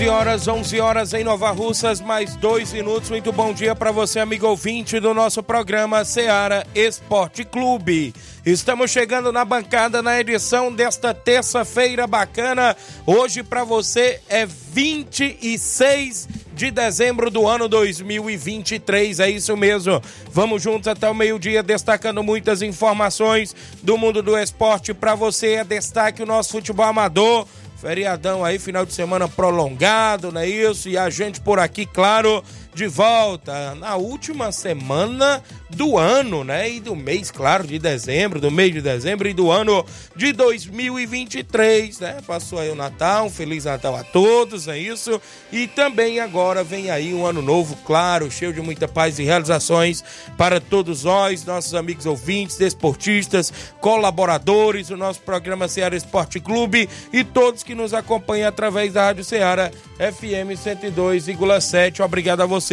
11 horas, 11 horas em Nova Russas, mais dois minutos. Muito bom dia para você, amigo ouvinte do nosso programa Seara Esporte Clube. Estamos chegando na bancada na edição desta terça-feira bacana. Hoje para você é 26 de dezembro do ano 2023. É isso mesmo. Vamos juntos até o meio-dia destacando muitas informações do mundo do esporte para você. É destaque o nosso futebol amador Feriadão aí, final de semana prolongado, não é isso? E a gente por aqui, claro, de volta na última semana do ano, né? E do mês, claro, de dezembro, do mês de dezembro e do ano de 2023, né? Passou aí o Natal, um Feliz Natal a todos, é isso. E também agora vem aí um ano novo, claro, cheio de muita paz e realizações para todos nós, nossos amigos ouvintes, desportistas, colaboradores do nosso programa Ceará Esporte Clube e todos que nos acompanham através da Rádio Ceará FM 102,7. Obrigado a você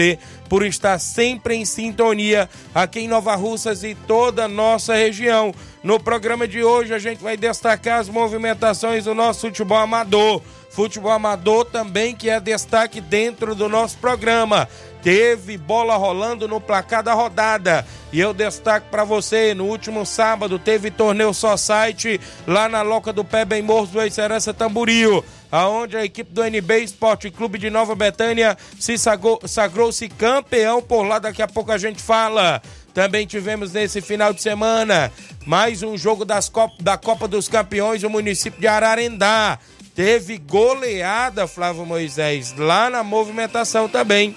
por estar sempre em sintonia aqui em Nova Russas e toda a nossa região. No programa de hoje a gente vai destacar as movimentações do nosso futebol amador. Futebol amador também que é destaque dentro do nosso programa. Teve bola rolando no placar da rodada. E eu destaco para você, no último sábado teve torneio só site lá na Loca do Pé Bem Morro do Excelência Tamburio aonde a equipe do NB Esporte Clube de Nova Betânia se sagrou-se campeão por lá, daqui a pouco a gente fala. Também tivemos nesse final de semana mais um jogo das da Copa dos Campeões, o município de Ararendá. Teve goleada, Flávio Moisés, lá na movimentação também,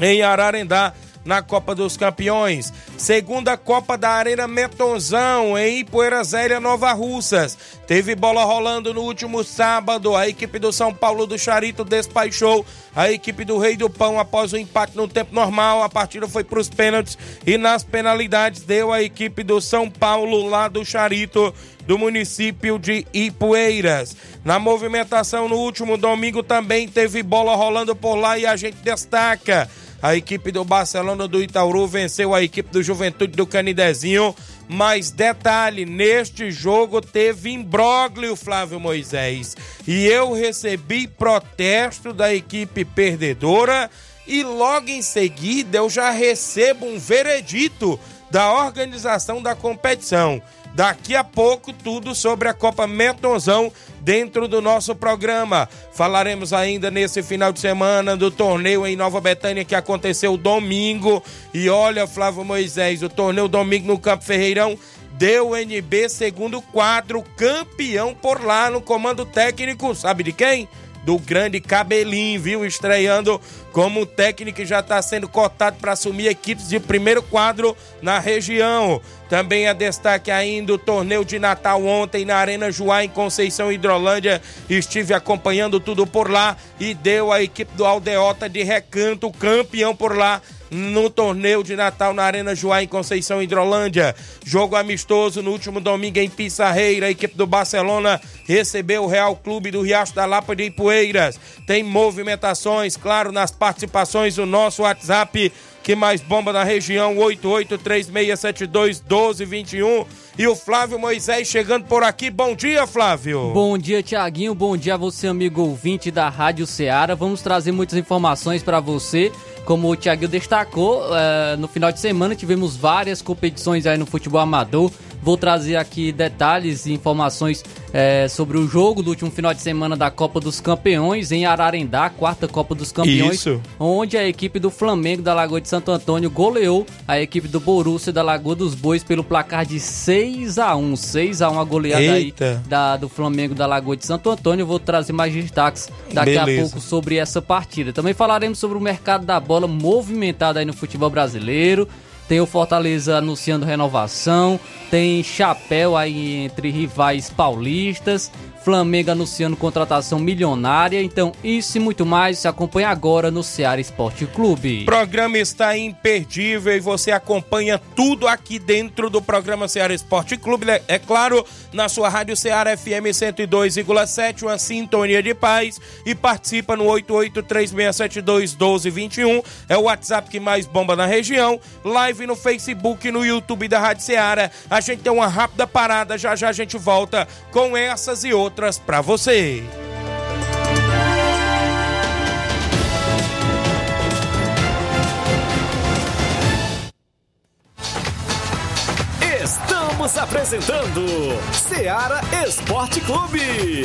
em Ararendá na Copa dos Campeões. Segunda Copa da Arena Metonzão, em Ipueira Zélia, Nova Russas. Teve bola rolando no último sábado. A equipe do São Paulo do Charito despachou a equipe do Rei do Pão após o empate no tempo normal. A partida foi para os pênaltis e nas penalidades deu a equipe do São Paulo lá do Charito do município de Ipueiras. Na movimentação no último domingo também teve bola rolando por lá e a gente destaca a equipe do Barcelona do Itauru venceu a equipe do Juventude do Canidezinho. Mas detalhe, neste jogo teve imbróglio, Flávio Moisés. E eu recebi protesto da equipe perdedora e logo em seguida eu já recebo um veredito da organização da competição. Daqui a pouco, tudo sobre a Copa Metonzão dentro do nosso programa. Falaremos ainda nesse final de semana do torneio em Nova Betânia que aconteceu domingo. E olha, Flávio Moisés, o torneio domingo no Campo Ferreirão deu NB segundo quadro, campeão por lá no comando técnico, sabe de quem? do grande Cabelinho, viu? Estreando como técnico já está sendo cotado para assumir equipes de primeiro quadro na região. Também é destaque ainda o torneio de Natal ontem na Arena Joá, em Conceição Hidrolândia. Estive acompanhando tudo por lá e deu a equipe do Aldeota de Recanto campeão por lá no torneio de Natal na Arena Joá em Conceição Hidrolândia. Jogo amistoso no último domingo em Pissarreira. A equipe do Barcelona recebeu o Real Clube do Riacho da Lapa de Ipueiras. Tem movimentações, claro, nas participações do nosso WhatsApp que mais bomba na região, 8836721221. E o Flávio Moisés chegando por aqui. Bom dia, Flávio. Bom dia, Tiaguinho. Bom dia a você, amigo ouvinte da Rádio Ceará. Vamos trazer muitas informações para você. Como o Tiaguinho destacou, uh, no final de semana tivemos várias competições aí no futebol amador Vou trazer aqui detalhes e informações é, sobre o jogo do último final de semana da Copa dos Campeões em Ararendá, quarta Copa dos Campeões, Isso. onde a equipe do Flamengo da Lagoa de Santo Antônio goleou a equipe do Borussia da Lagoa dos Bois pelo placar de 6 a 1 6 a 1 a goleada Eita. aí da, do Flamengo da Lagoa de Santo Antônio. Vou trazer mais destaques daqui a Beleza. pouco sobre essa partida. Também falaremos sobre o mercado da bola movimentado aí no futebol brasileiro. Tem o Fortaleza anunciando renovação, tem chapéu aí entre rivais paulistas, Flamengo anunciando contratação milionária. Então, isso e muito mais se acompanha agora no Ceará Esporte Clube. O programa está imperdível e você acompanha tudo aqui dentro do programa Ceará Esporte Clube. né? É claro, na sua Rádio Ceará FM 102,7, uma sintonia de paz. E participa no 8836721221. É o WhatsApp que mais bomba na região. Live no Facebook e no YouTube da Rádio Ceará. A gente tem uma rápida parada. Já já a gente volta com essas e outras para você. Estamos apresentando Seara Esporte Clube.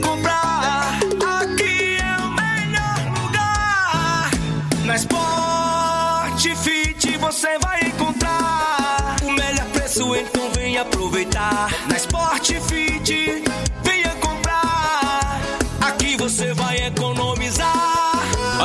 aproveitar. Na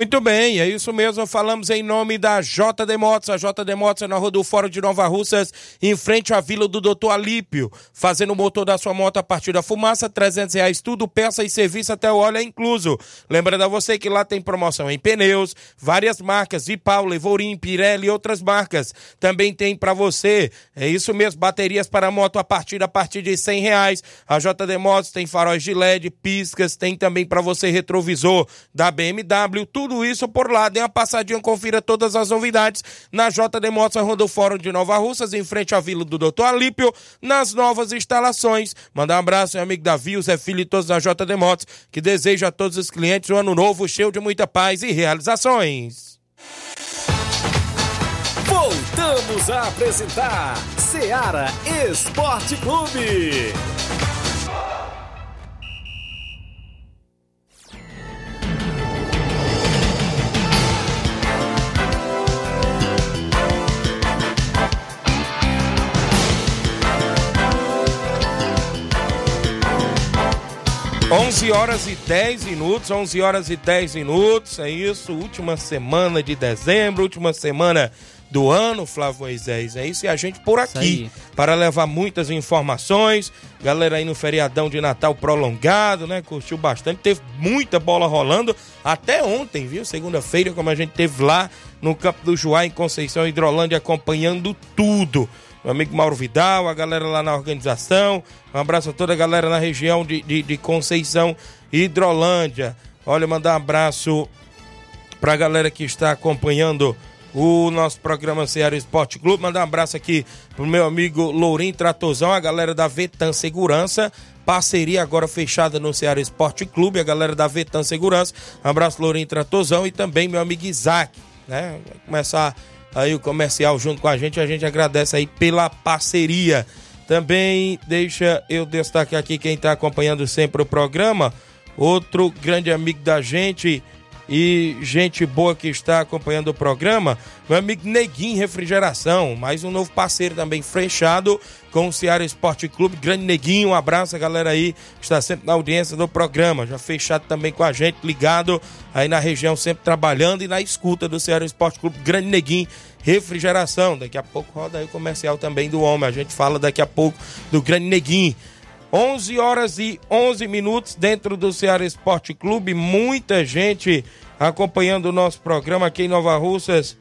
Muito bem, é isso mesmo. Falamos em nome da JD Motos. A JD Motos é na Rua do Fórum de Nova Russas, em frente à Vila do Doutor Alípio. Fazendo o motor da sua moto a partir da fumaça, 300 reais tudo, peça e serviço até o óleo é incluso. Lembrando a você que lá tem promoção em pneus, várias marcas, de Paulo, Evorim, Pirelli e outras marcas. Também tem para você, é isso mesmo, baterias para moto a partir, a partir de 100 reais. A JD Motos tem faróis de LED, piscas, tem também para você retrovisor da BMW, tudo isso por lá. Dê uma passadinha, confira todas as novidades na JD Motos, do Fórum de Nova Russas, em frente à Vila do Doutor Alípio, nas novas instalações. Mandar um abraço meu amigo Davi, o Zé Filho e todos da JD Motos, que deseja a todos os clientes um ano novo cheio de muita paz e realizações. Voltamos a apresentar Seara Esporte Clube. 11 horas e 10 minutos, 11 horas e 10 minutos, é isso, última semana de dezembro, última semana do ano, Flávio Moisés, é isso, e a gente por aqui, para levar muitas informações, galera aí no feriadão de Natal prolongado, né, curtiu bastante, teve muita bola rolando, até ontem, viu, segunda-feira, como a gente teve lá no Campo do Juá, em Conceição Hidrolândia, acompanhando tudo, meu amigo Mauro Vidal, a galera lá na organização. Um abraço a toda a galera na região de, de, de Conceição Hidrolândia. Olha, mandar um abraço pra galera que está acompanhando o nosso programa Ceará Esporte Clube. Mandar um abraço aqui pro meu amigo Lourinho Tratozão, a galera da Vetan Segurança. Parceria agora fechada no Ceará Esporte Clube, a galera da Vetan Segurança. Um abraço, Lourinho Tratozão, e também meu amigo Isaac, né? Começar aí o comercial junto com a gente. A gente agradece aí pela parceria. Também deixa eu destacar aqui quem está acompanhando sempre o programa. Outro grande amigo da gente e gente boa que está acompanhando o programa, meu amigo Neguinho Refrigeração, mais um novo parceiro também fechado com o Ceará Esporte Clube, grande Neguinho, um abraço a galera aí que está sempre na audiência do programa, já fechado também com a gente, ligado aí na região, sempre trabalhando e na escuta do Ceará Esporte Clube, grande Neguinho Refrigeração, daqui a pouco roda aí o comercial também do homem, a gente fala daqui a pouco do grande Neguinho. 11 horas e 11 minutos dentro do Ceará Esporte Clube. Muita gente acompanhando o nosso programa aqui em Nova Russas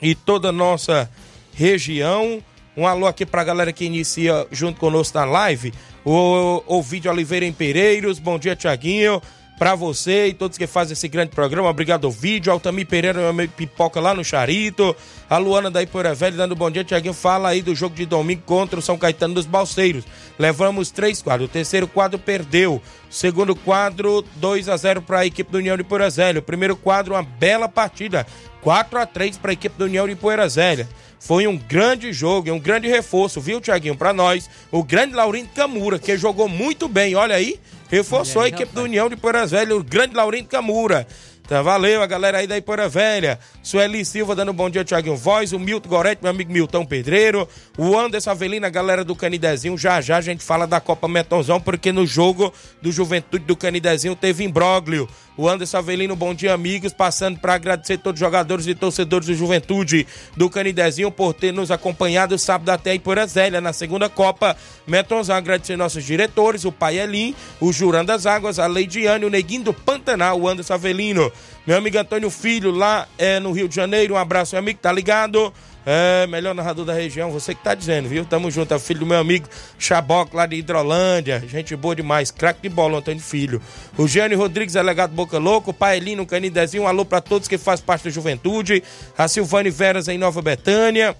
e toda a nossa região. Um alô aqui para a galera que inicia junto conosco na live. O Ovidio Oliveira em Pereiros. Bom dia, Tiaguinho para você e todos que fazem esse grande programa. Obrigado ao vídeo. Altamir Pereira, meu amigo Pipoca lá no Charito. A Luana da Ipoeira Velha dando bom dia. Tiaguinho fala aí do jogo de domingo contra o São Caetano dos Balseiros. Levamos três quadros. O terceiro quadro perdeu. segundo quadro, 2 a 0 para a equipe do União de Poeira Velha. O primeiro quadro, uma bela partida. 4 a 3 para a equipe do União de Poeira Velha. Foi um grande jogo, um grande reforço, viu, Tiaguinho, para nós. O grande Laurindo Camura, que jogou muito bem, olha aí, reforçou a equipe do União de Poeiras Velha, o grande Laurindo Camura. Tá, valeu a galera aí da Ipoeira Velha. Sueli Silva dando um bom dia, Thiaguinho Voz. O Milton Gorete, meu amigo Milton Pedreiro. O Anderson Avelina, a galera do Canidezinho. Já já a gente fala da Copa Metonzão, porque no jogo do Juventude do Canidezinho teve imbróglio. O Anderson Avelino, bom dia, amigos. Passando para agradecer todos os jogadores e torcedores do Juventude do Canidezinho por ter nos acompanhado sábado até em Porazélia, na segunda Copa. Metonzão, agradecer nossos diretores, o Pai Elim, o Jurando das Águas, a Leidiane, o Neguinho do Pantanal, o Anderson Avelino. Meu amigo Antônio Filho, lá é, no Rio de Janeiro. Um abraço, meu amigo, tá ligado? É, melhor narrador da região, você que tá dizendo, viu? Tamo junto, é filho do meu amigo Chaboc, lá de Hidrolândia. Gente boa demais, craque de bola, Antônio Filho. O Gênio Rodrigues, delegado Boca Louco. O Paelino Canidezinho, um alô pra todos que fazem parte da juventude. A Silvane Veras em Nova Betânia.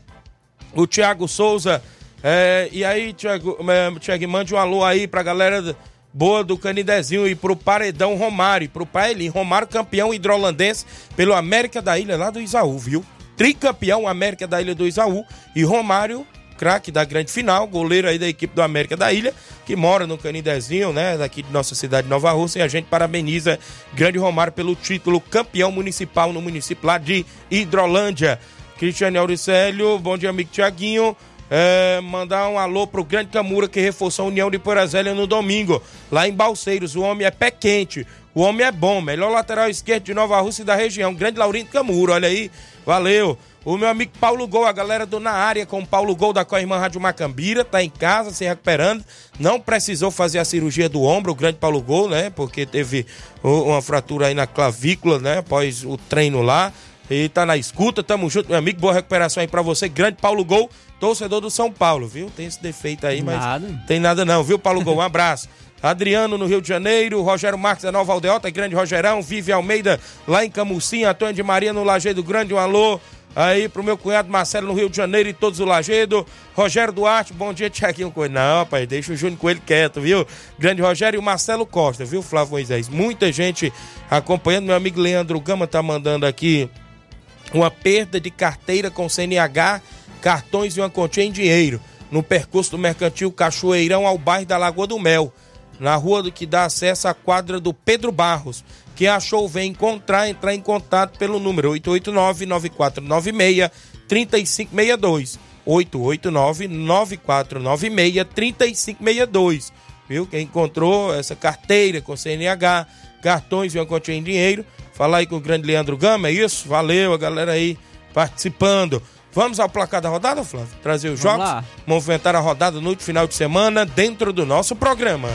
O Tiago Souza. É, e aí, Tiago, é, mande um alô aí pra galera boa do Canidezinho e pro Paredão Romário, pro Paelin. Romário, campeão hidrolandense pelo América da Ilha, lá do Isaú, viu? Tricampeão América da Ilha do Isaú, e Romário, craque da grande final, goleiro aí da equipe do América da Ilha, que mora no Canidezinho, né, daqui de nossa cidade de Nova Rússia, e a gente parabeniza Grande Romário pelo título campeão municipal no município lá de Hidrolândia. Cristiane Auricélio, bom dia, amigo Tiaguinho. É, mandar um alô pro Grande Camura que reforçou a União de Porazélia no domingo, lá em Balseiros. O homem é pé quente, o homem é bom, melhor lateral esquerdo de Nova Rússia e da região. Grande Laurindo Camura, olha aí, valeu. O meu amigo Paulo Gol, a galera do Na Área com o Paulo Gol da Coirmã Rádio Macambira, tá em casa se recuperando. Não precisou fazer a cirurgia do ombro, o grande Paulo Gol, né? Porque teve uma fratura aí na clavícula, né? Após o treino lá. E tá na escuta, tamo junto, meu amigo. Boa recuperação aí pra você, grande Paulo Gol, torcedor do São Paulo, viu? Tem esse defeito aí, mas nada. tem nada não, viu, Paulo Gol? Um abraço. Adriano no Rio de Janeiro, Rogério Marques da Nova Aldeota, grande Rogerão, Vive Almeida lá em Camusim, Antônio de Maria no Lajeado Grande, um alô aí pro meu cunhado Marcelo no Rio de Janeiro e todos o Lagedo. Rogério Duarte, bom dia, Tiaguinho Coelho. Não, rapaz, deixa o Júnior Coelho quieto, viu? Grande Rogério e o Marcelo Costa, viu, Flávio Moisés? Muita gente acompanhando. Meu amigo Leandro Gama tá mandando aqui uma perda de carteira com CNH, cartões e uma continha em dinheiro no percurso do Mercantil Cachoeirão ao bairro da Lagoa do Mel, na rua do que dá acesso à quadra do Pedro Barros. Quem achou, vem encontrar, entrar em contato pelo número 889-9496-3562. 889-9496-3562. Viu? Quem encontrou essa carteira com CNH, cartões e uma quantia em dinheiro, fala aí com o grande Leandro Gama, é isso? Valeu, a galera aí participando. Vamos ao placar da rodada, Flávio? Trazer os Vamos jogos? Lá. Movimentar a rodada no final de semana dentro do nosso programa.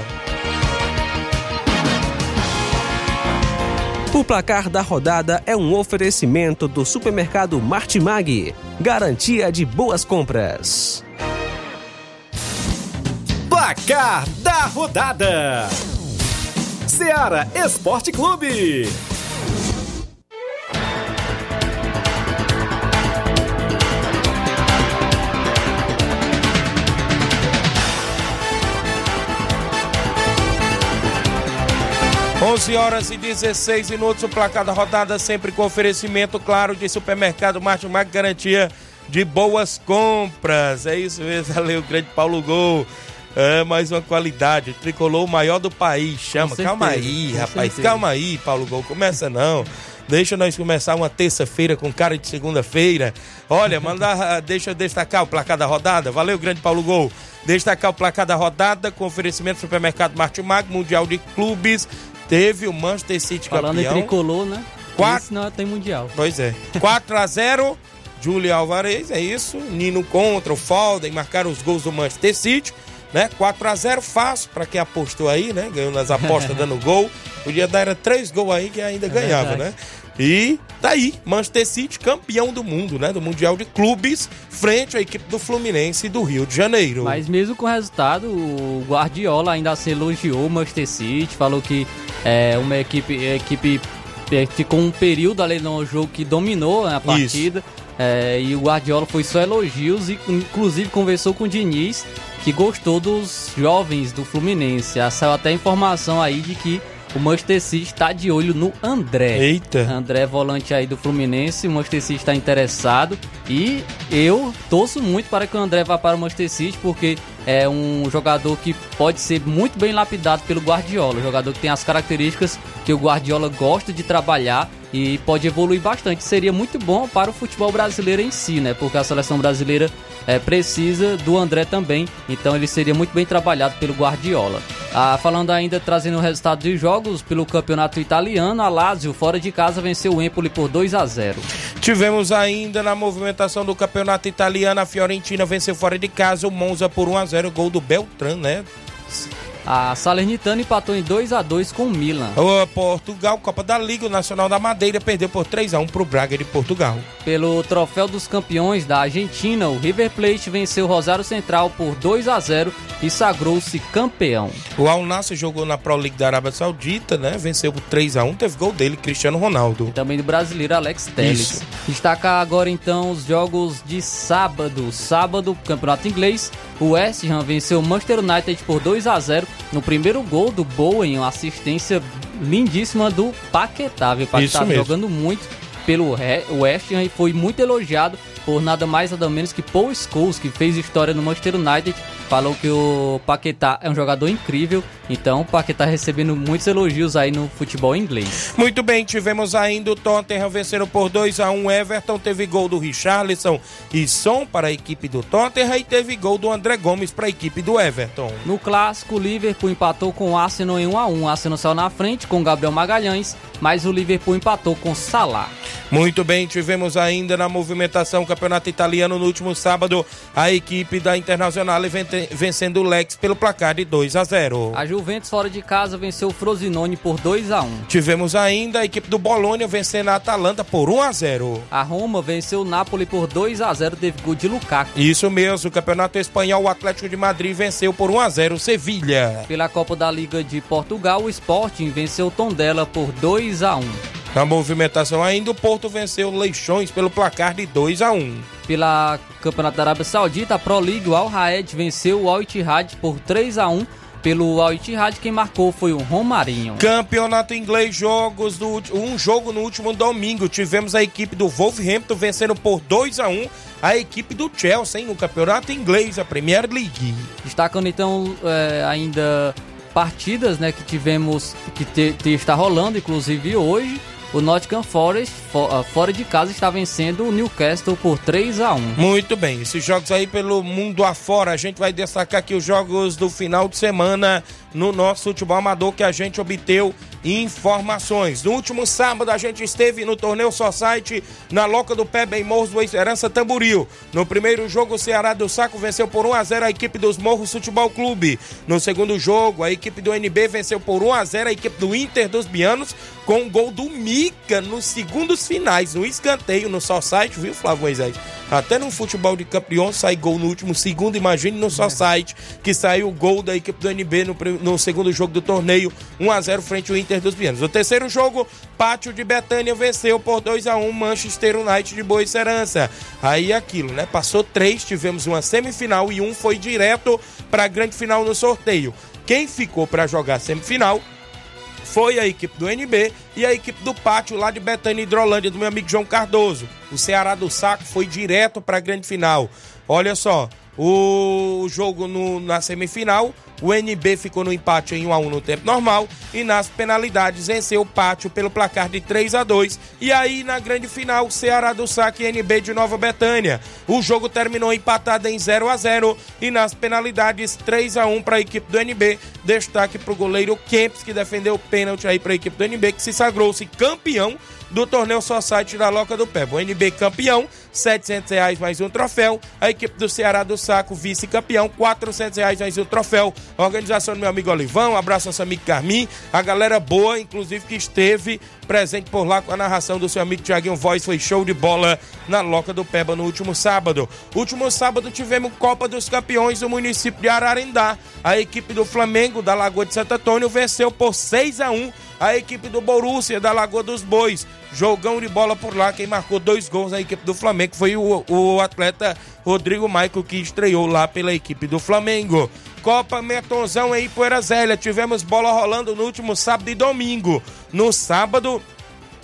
O placar da rodada é um oferecimento do supermercado Martimag. Garantia de boas compras. Placar da rodada: Seara Esporte Clube. 11 horas e 16 minutos, o placar da rodada sempre com oferecimento, claro, de supermercado Martimag, garantia de boas compras. É isso mesmo, valeu, grande Paulo Gol. É, mais uma qualidade, tricolor o maior do país, chama. certeza, calma aí, rapaz, certeza. calma aí, Paulo Gol, começa não. Deixa nós começar uma terça-feira com cara de segunda-feira. Olha, manda, deixa eu destacar o placar da rodada. Valeu, grande Paulo Gol. Destacar o placar da rodada com oferecimento do supermercado Martimag, Mundial de Clubes. Teve o Manchester City Falando campeão. em tricolor, né? Quatro- Isso não tem mundial. Pois é. 4 a 0 Júlio Alvarez, é isso. Nino contra o Foden, marcaram os gols do Manchester City, né? 4 a 0 fácil para quem apostou aí, né? Ganhou nas apostas dando gol. Podia dar era três gols aí que ainda ganhava, verdade. né? E tá aí, Manchester City campeão do mundo, né? Do Mundial de Clubes, frente à equipe do Fluminense do Rio de Janeiro. Mas mesmo com o resultado, o Guardiola ainda se elogiou o Manchester City, falou que é uma equipe, equipe é, ficou um período ali no jogo que dominou a partida. é, e o Guardiola foi só elogios e inclusive conversou com o Diniz, que gostou dos jovens do Fluminense. Saiu até informação aí de que o Manchester City está de olho no André. Eita. André, volante aí do Fluminense, o Manchester City está interessado e eu torço muito para que o André vá para o Manchester City porque é um jogador que pode ser muito bem lapidado pelo Guardiola, um jogador que tem as características que o Guardiola gosta de trabalhar e pode evoluir bastante. Seria muito bom para o futebol brasileiro em si, né? Porque a seleção brasileira é, precisa do André também, então ele seria muito bem trabalhado pelo Guardiola. Ah, falando ainda, trazendo o resultado de jogos pelo campeonato italiano, a Lazio fora de casa venceu o Empoli por 2 a 0. Tivemos ainda na movimentação do campeonato italiano, a Fiorentina venceu fora de casa o Monza por 1 a 0 gol do Beltran, né? A Salernitana empatou em 2 a 2 com o Milan. O Portugal, Copa da Liga, o Nacional da Madeira perdeu por 3 a 1 pro Braga de Portugal. Pelo troféu dos campeões da Argentina, o River Plate venceu o Rosário Central por 2 a 0 e sagrou-se campeão. O Al Nassr jogou na Pro League da Arábia Saudita, né? Venceu por 3 a 1 teve gol dele, Cristiano Ronaldo. Também do brasileiro Alex Telles. Destacar agora então os jogos de sábado. Sábado, Campeonato Inglês, o West Ham venceu o Manchester United por 2 a 0 no primeiro gol do Bowen, uma assistência lindíssima do Paquetá. O Paquetá jogando muito pelo West Ham e foi muito elogiado por nada mais nada menos que Paul Scholes, que fez história no Manchester United. Falou que o Paquetá é um jogador incrível, então o Paquetá recebendo muitos elogios aí no futebol inglês. Muito bem, tivemos ainda o Tottenham vencendo por 2 a 1 Everton, teve gol do Richarlison e Son para a equipe do Tottenham e teve gol do André Gomes para a equipe do Everton. No clássico, o Liverpool empatou com o Arsenal em 1 a 1. O Arsenal saiu na frente com Gabriel Magalhães, mas o Liverpool empatou com Salah. Muito bem, tivemos ainda na movimentação Campeonato Italiano no último sábado a equipe da Internacional vente- vencendo o Lex pelo placar de 2 a 0. A Juventus fora de casa venceu o Frosinone por 2 a 1. Tivemos ainda a equipe do Bolônia vencendo a Atalanta por 1 a 0. A Roma venceu o Napoli por 2 a 0, teve gol de Lukaku. Isso mesmo, o Campeonato Espanhol, o Atlético de Madrid venceu por 1 a 0 o Sevilha. Pela Copa da Liga de Portugal, o Sporting venceu o Tondela por 2 a 1. Na movimentação ainda, o Porto venceu Leixões pelo placar de 2 a 1. Pela Campeonato da Arábia Saudita, a Pro League, o Al Raed venceu o Al Ittihad por 3 a 1. Pelo Al Ittihad, quem marcou foi o Romarinho. Campeonato inglês, jogos do um jogo no último domingo. Tivemos a equipe do Wolverhampton vencendo por 2 a 1 a equipe do Chelsea hein, no campeonato inglês, a Premier League. Destacando então é, ainda partidas né, que tivemos, que te, te- está rolando, inclusive hoje. O Nottingham Forest, fo- ah, fora de casa, está vencendo o Newcastle por 3 a 1 Muito bem, esses jogos aí pelo mundo afora, a gente vai destacar aqui os jogos do final de semana no nosso futebol amador que a gente obteu informações. No último sábado a gente esteve no torneio Society na Loca do Pé Bem Morros do Esperança Tamboril. No primeiro jogo o Ceará do Saco venceu por 1 a 0 a equipe dos Morros Futebol Clube. No segundo jogo a equipe do NB venceu por 1 a 0 a equipe do Inter dos Bianos com o gol do Mica nos segundos finais, no escanteio no Society, viu Flávio Moisés? Até no futebol de campeão sai gol no último segundo, imagine no Society que saiu o gol da equipe do NB no, no segundo jogo do torneio, 1 a 0 frente ao Inter dos Bianos. No terceiro jogo, Pátio de Betânia venceu por 2 a 1 Manchester United de Boa Serança. Aí aquilo, né? Passou três, tivemos uma semifinal e um foi direto para a grande final no sorteio. Quem ficou para jogar semifinal foi a equipe do NB e a equipe do Pátio lá de Betânia Hidrolândia, do meu amigo João Cardoso. O Ceará do Saco foi direto para a grande final. Olha só, o jogo no, na semifinal, o NB ficou no empate em 1 a 1 no tempo normal e nas penalidades venceu o Pátio pelo placar de 3 a 2. E aí na grande final, Ceará do Saque e NB de Nova Betânia. O jogo terminou empatado em 0 a 0 e nas penalidades 3 a 1 para a equipe do NB. Destaque para o goleiro Kempis que defendeu o pênalti aí para a equipe do NB que se sagrou-se campeão do torneio Society da Loca do Pé. O NB campeão, 700 reais mais um troféu. A equipe do Ceará do Saco, vice-campeão, 400 reais mais um troféu. A organização do meu amigo Olivão, um abraço ao seu amigo Carmim, a galera boa, inclusive que esteve presente por lá com a narração do seu amigo Tiaguinho Voz, foi show de bola na Loca do Peba no último sábado. Último sábado tivemos Copa dos Campeões do município de Ararendá. A equipe do Flamengo da Lagoa de Santo Antônio venceu por 6 a 1 a equipe do Borussia da Lagoa dos Bois. Jogão de bola por lá. Quem marcou dois gols na equipe do Flamengo foi o, o atleta Rodrigo Maico, que estreou lá pela equipe do Flamengo. Copa Metonzão em Poeira Zélia. Tivemos bola rolando no último sábado e domingo. No sábado,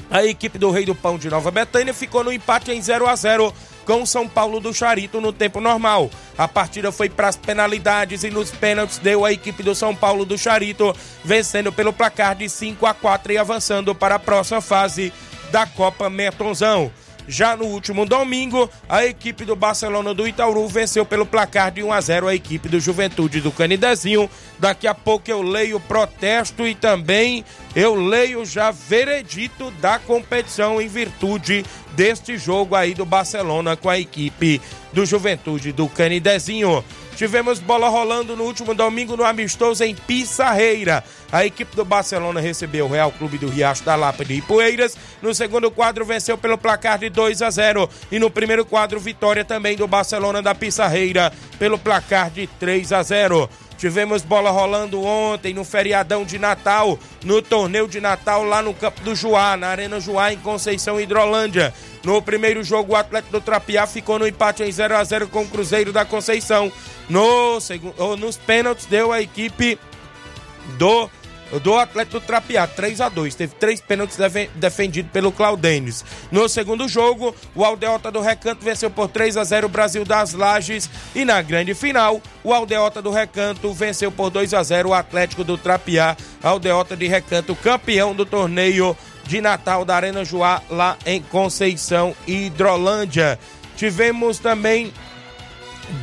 a equipe do Rei do Pão de Nova Betânia ficou no empate em 0 a 0 com o São Paulo do Charito no tempo normal. A partida foi para as penalidades e nos pênaltis deu a equipe do São Paulo do Charito vencendo pelo placar de 5 a 4 e avançando para a próxima fase da Copa Metonzão. Já no último domingo, a equipe do Barcelona do Itaúru venceu pelo placar de 1 a 0 a equipe do Juventude do Canidezinho. Daqui a pouco eu leio protesto e também eu leio já veredito da competição em virtude deste jogo aí do Barcelona com a equipe do Juventude do Canidezinho. Tivemos bola rolando no último domingo no amistoso em Pissarreira. A equipe do Barcelona recebeu o Real Clube do Riacho da Lapa de Ipueiras. No segundo quadro venceu pelo placar de 2 a 0 e no primeiro quadro vitória também do Barcelona da Pissarreira pelo placar de 3 a 0. Tivemos bola rolando ontem no feriadão de Natal, no torneio de Natal lá no Campo do Juá, na Arena Juá, em Conceição Hidrolândia. No primeiro jogo, o Atlético do Trapiá ficou no empate em 0 a 0 com o Cruzeiro da Conceição. No segundo, nos pênaltis deu a equipe do do Atlético Trapiá, 3 a 2 Teve três pênaltis defendidos pelo Claudênis. No segundo jogo, o Aldeota do Recanto venceu por 3 a 0 o Brasil das Lages. E na grande final, o Aldeota do Recanto venceu por 2 a 0 o Atlético do Trapiá. Aldeota de Recanto, campeão do torneio de Natal da Arena Joá, lá em Conceição, Hidrolândia. Tivemos também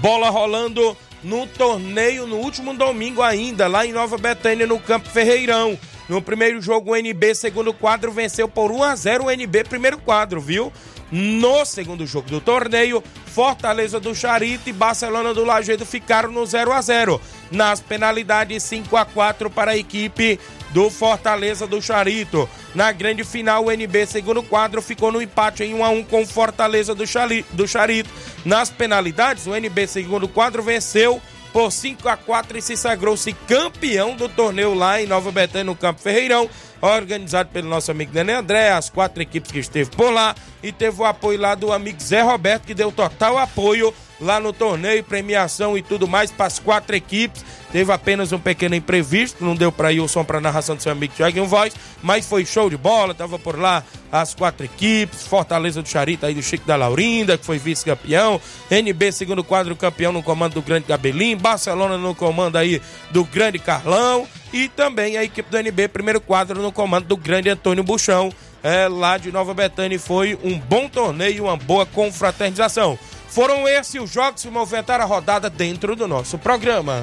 bola rolando no torneio no último domingo ainda, lá em Nova Betânia, no Campo Ferreirão. No primeiro jogo, o NB, segundo quadro, venceu por 1 a 0 o NB, primeiro quadro, viu? No segundo jogo do torneio, Fortaleza do Charito e Barcelona do Lajeado ficaram no 0 a 0 Nas penalidades, 5 a 4 para a equipe do Fortaleza do Charito. Na grande final, o NB, segundo quadro, ficou no empate em 1 a 1 com o Fortaleza do, Chali, do Charito. Nas penalidades, o NB, segundo quadro, venceu por 5 a 4 e se sagrou-se campeão do torneio lá em Nova Betânia, no Campo Ferreirão, organizado pelo nosso amigo Nenê André, as quatro equipes que esteve por lá, e teve o apoio lá do amigo Zé Roberto, que deu total apoio lá no torneio, premiação e tudo mais para as quatro equipes. Teve apenas um pequeno imprevisto, não deu para ir o som para narração do seu amigo Thiaguinho Voz, mas foi show de bola, tava por lá as quatro equipes, Fortaleza do Charita aí do Chico da Laurinda, que foi vice-campeão, NB segundo quadro campeão no comando do grande Gabelim, Barcelona no comando aí do grande Carlão e também a equipe do NB primeiro quadro no comando do grande Antônio Buchão, é, lá de Nova Betânia, foi um bom torneio, uma boa confraternização. Foram esses os jogos que movimentaram a rodada dentro do nosso programa.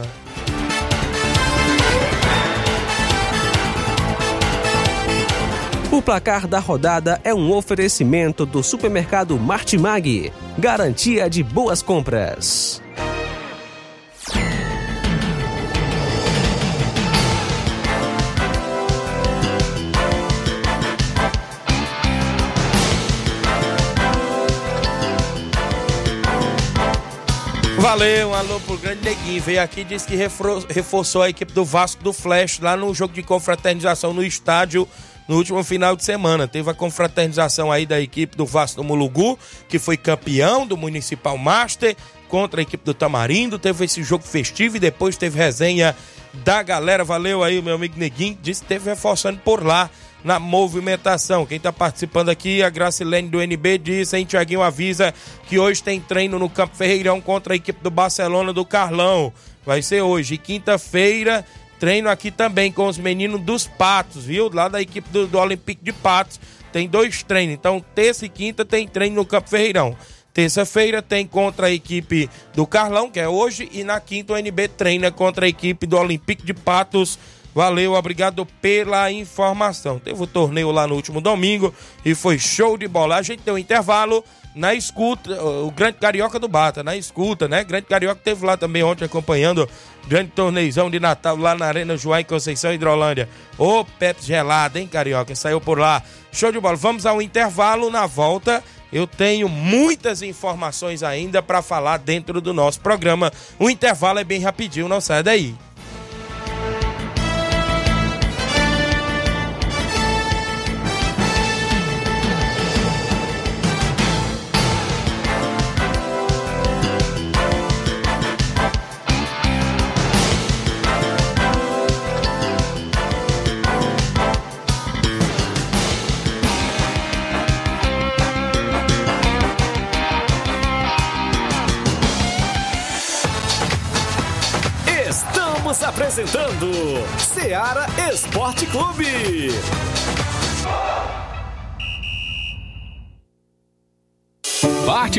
O placar da rodada é um oferecimento do supermercado Martimag, garantia de boas compras. Valeu, um alô pro grande neguinho. Veio aqui e disse que reforçou a equipe do Vasco do Flash lá no jogo de confraternização no estádio no último final de semana. Teve a confraternização aí da equipe do Vasco do Mulugu, que foi campeão do Municipal Master. contra a equipe do Tamarindo. Teve esse jogo festivo e depois teve resenha da galera. Valeu aí, meu amigo Neguinho. Disse que teve reforçando por lá na movimentação. Quem está participando aqui, a Gracilene do NB, disse, hein, Tiaguinho avisa que hoje tem treino no Campo Ferreirão contra a equipe do Barcelona do Carlão. Vai ser hoje. Quinta-feira, treino aqui também com os meninos dos Patos, viu? Lá da equipe do, do Olympique de Patos. Tem dois treinos. Então, terça e quinta tem treino no Campo Ferreirão. Terça-feira tem contra a equipe do Carlão, que é hoje, e na quinta o NB treina contra a equipe do Olympique de Patos. Valeu, obrigado pela informação. Teve o torneio lá no último domingo e foi show de bola. A gente tem um intervalo na escuta, o Grande Carioca do Bata, na escuta, né? Grande Carioca teve lá também ontem acompanhando grande torneizão de Natal lá na Arena Joá em Conceição Hidrolândia. Ô, Pepe gelado, hein, Carioca? Saiu por lá. Show de bola. Vamos ao intervalo na volta. Eu tenho muitas informações ainda para falar dentro do nosso programa. O intervalo é bem rapidinho, não sai daí.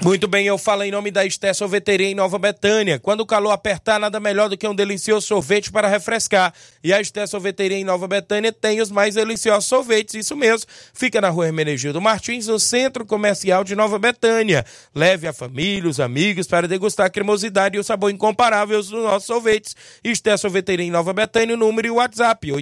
Muito bem, eu falo em nome da Esté Sorveteria em Nova Betânia. Quando o calor apertar, nada melhor do que um delicioso sorvete para refrescar. E a Esté Sorveteria em Nova Betânia tem os mais deliciosos sorvetes, isso mesmo. Fica na rua Hermenegildo Martins, no Centro Comercial de Nova Betânia. Leve a família, os amigos para degustar a cremosidade e o sabor incomparável dos nossos sorvetes. Esté Sorveteria em Nova Betânia, o número e o WhatsApp,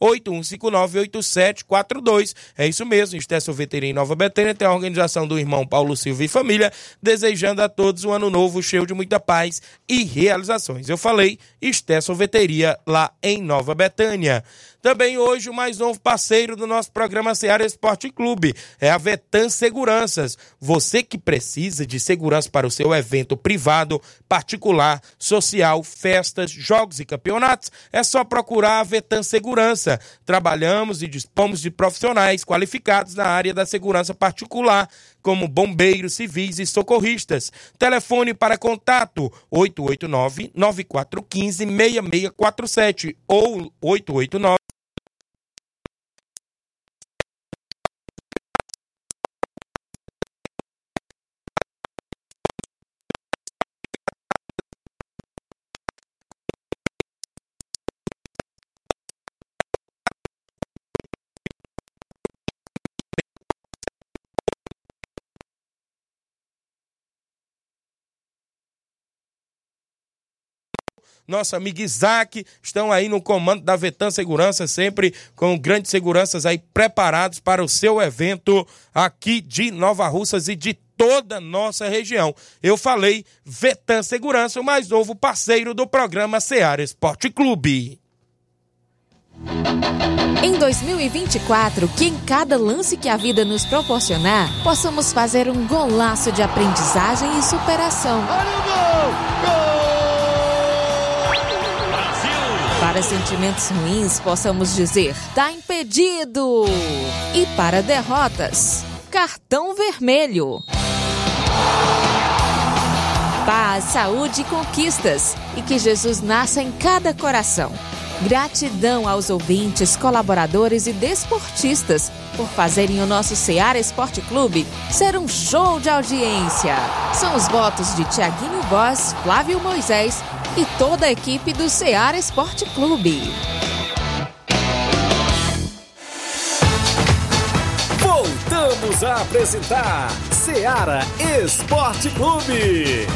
889-8159-8742. É isso mesmo, Esté Sorveteria em Nova Betânia tem a organização do irmão Paulo Silva e família, desejando a todos um ano novo cheio de muita paz e realizações. Eu falei, Esté Sorveteria lá em Nova Betânia. Também hoje o mais novo parceiro do nosso programa Seara Esporte Clube é a Vetan Seguranças. Você que precisa de segurança para o seu evento privado, particular, social, festas, jogos e campeonatos, é só procurar a Vetan Segurança. Trabalhamos e dispomos de profissionais qualificados na área da segurança particular, como bombeiros, civis e socorristas. Telefone para contato 889 9415 6647 ou 889 nosso amigo Isaac, estão aí no comando da Vetan Segurança, sempre com grandes seguranças aí preparados para o seu evento aqui de Nova Russas e de toda a nossa região. Eu falei Vetan Segurança, o mais novo parceiro do programa Seara Esporte Clube. Em 2024, que em cada lance que a vida nos proporcionar, possamos fazer um golaço de aprendizagem e superação. Para sentimentos ruins, possamos dizer: tá impedido! E para derrotas, cartão vermelho. Paz, saúde e conquistas, e que Jesus nasça em cada coração. Gratidão aos ouvintes, colaboradores e desportistas por fazerem o nosso Seara Esporte Clube ser um show de audiência. São os votos de Tiaguinho Voz, Flávio Moisés e toda a equipe do Seara Esporte Clube. Voltamos a apresentar Seara Esporte Clube.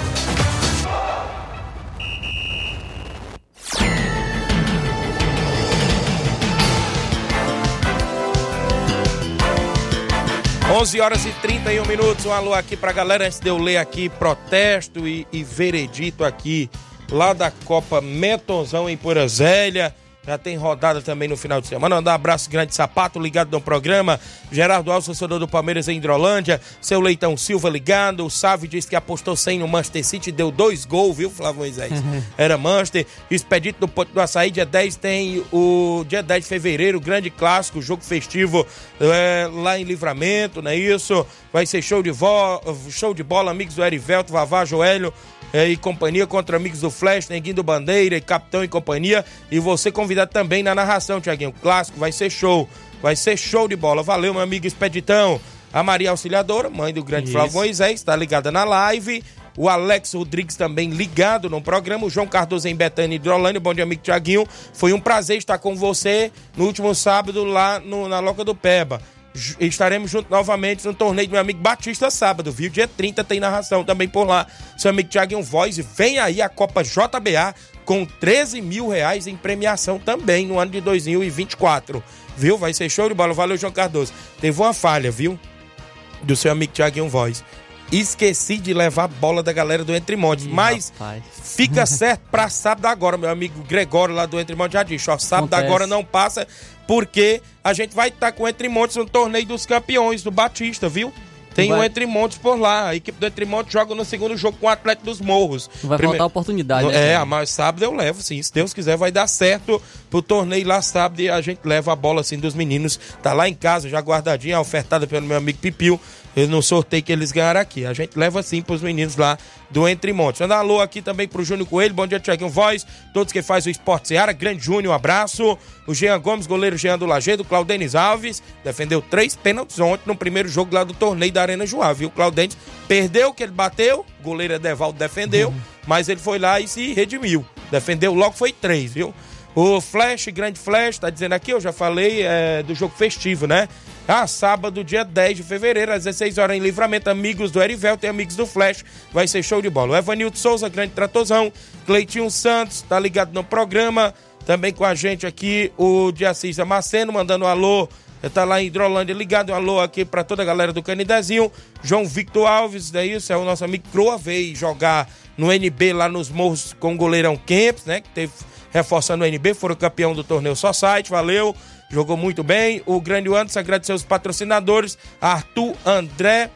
11 horas e 31 minutos. Um alô aqui pra galera. Antes de eu ler aqui protesto e, e veredito aqui lá da Copa Metonzão em Pura Zélia. Já tem rodada também no final de semana. Mandar um abraço grande sapato ligado no programa. Gerardo Alves, torcedor do Palmeiras em Hidrolândia. Seu Leitão Silva ligado. O Sávio disse que apostou 100 no Manchester City. Deu dois gols, viu, Flávio Moisés? Era Manchester. Expedito do Ponto do Açaí. Dia 10 tem o dia 10 de fevereiro, grande clássico, jogo festivo é, lá em Livramento, não é isso? Vai ser show de, vo... show de bola, amigos do Erivelto, Vavá, Joelho é, e companhia contra amigos do Flash, Neguinho do Bandeira, e Capitão e companhia. E você convidado também na narração, Tiaguinho. Clássico, vai ser show. Vai ser show de bola. Valeu, meu amigo Expeditão. A Maria Auxiliadora, mãe do grande Isso. Flávio Moisés, está ligada na live. O Alex Rodrigues também ligado no programa. O João Cardoso em Betânia Hidrolândia. Bom dia, amigo Tiaguinho. Foi um prazer estar com você no último sábado lá no- na Loca do Peba. Estaremos juntos novamente no torneio do meu amigo Batista sábado, viu? Dia 30 tem narração também por lá. Seu amigo Tiaguinho Voz. E vem aí a Copa JBA com 13 mil reais em premiação também no ano de 2024. Viu? Vai ser show de bola. Valeu, João Cardoso. Teve uma falha, viu? Do seu amigo Tiaguinho Voz. Esqueci de levar a bola da galera do Entre Montes, mas rapaz. fica certo pra sábado agora. Meu amigo Gregório lá do Entre Montes já disse, ó, sábado Acontece. agora não passa, porque a gente vai estar com o Entre Montes no torneio dos campeões do Batista, viu? Tem Vai- o Entre Montes por lá. A equipe do Entre Montes joga no segundo jogo com o Atlético dos Morros. Vai Primeiro- faltar oportunidade, né? é, mas sábado eu levo, sim. Se Deus quiser, vai dar certo pro torneio lá sábado e a gente leva a bola assim dos meninos. Tá lá em casa, já guardadinha, ofertada pelo meu amigo Pipil. Eu no sorteio que eles ganharam aqui. A gente leva sim pros meninos lá do Entre Montes. Manda um alô aqui também pro Júnior Coelho. Bom dia, Tiaguinho Voz. Todos que faz o Esporte Seara. Grande Júnior, um abraço. O Jean Gomes, goleiro Jean do Lagedo. Claudenis Alves. Defendeu três pênaltis ontem no primeiro jogo lá do torneio da Arena Joá, viu? Claudenis perdeu que ele bateu. O goleiro Edevaldo defendeu. Mas ele foi lá e se redimiu. Defendeu logo, foi três, viu? O Flash, grande Flash, tá dizendo aqui, eu já falei é, do jogo festivo, né? Ah, sábado, dia 10 de fevereiro, às 16 horas em livramento, amigos do Erivel, tem amigos do Flash, vai ser show de bola. O Evanildo Souza, grande tratozão, Cleitinho Santos, tá ligado no programa, também com a gente aqui, o de Assis Damasceno, mandando um alô, tá lá em Hidrolândia, ligado, um alô aqui pra toda a galera do Canidezinho, João Victor Alves, é isso, é o nosso amigo Croa, veio jogar no NB lá nos morros com o goleirão Kempis, né, que teve reforçando o NB, foram campeão do torneio Só Site, valeu, jogou muito bem. O grande Anderson agradecer os patrocinadores, Arthur André,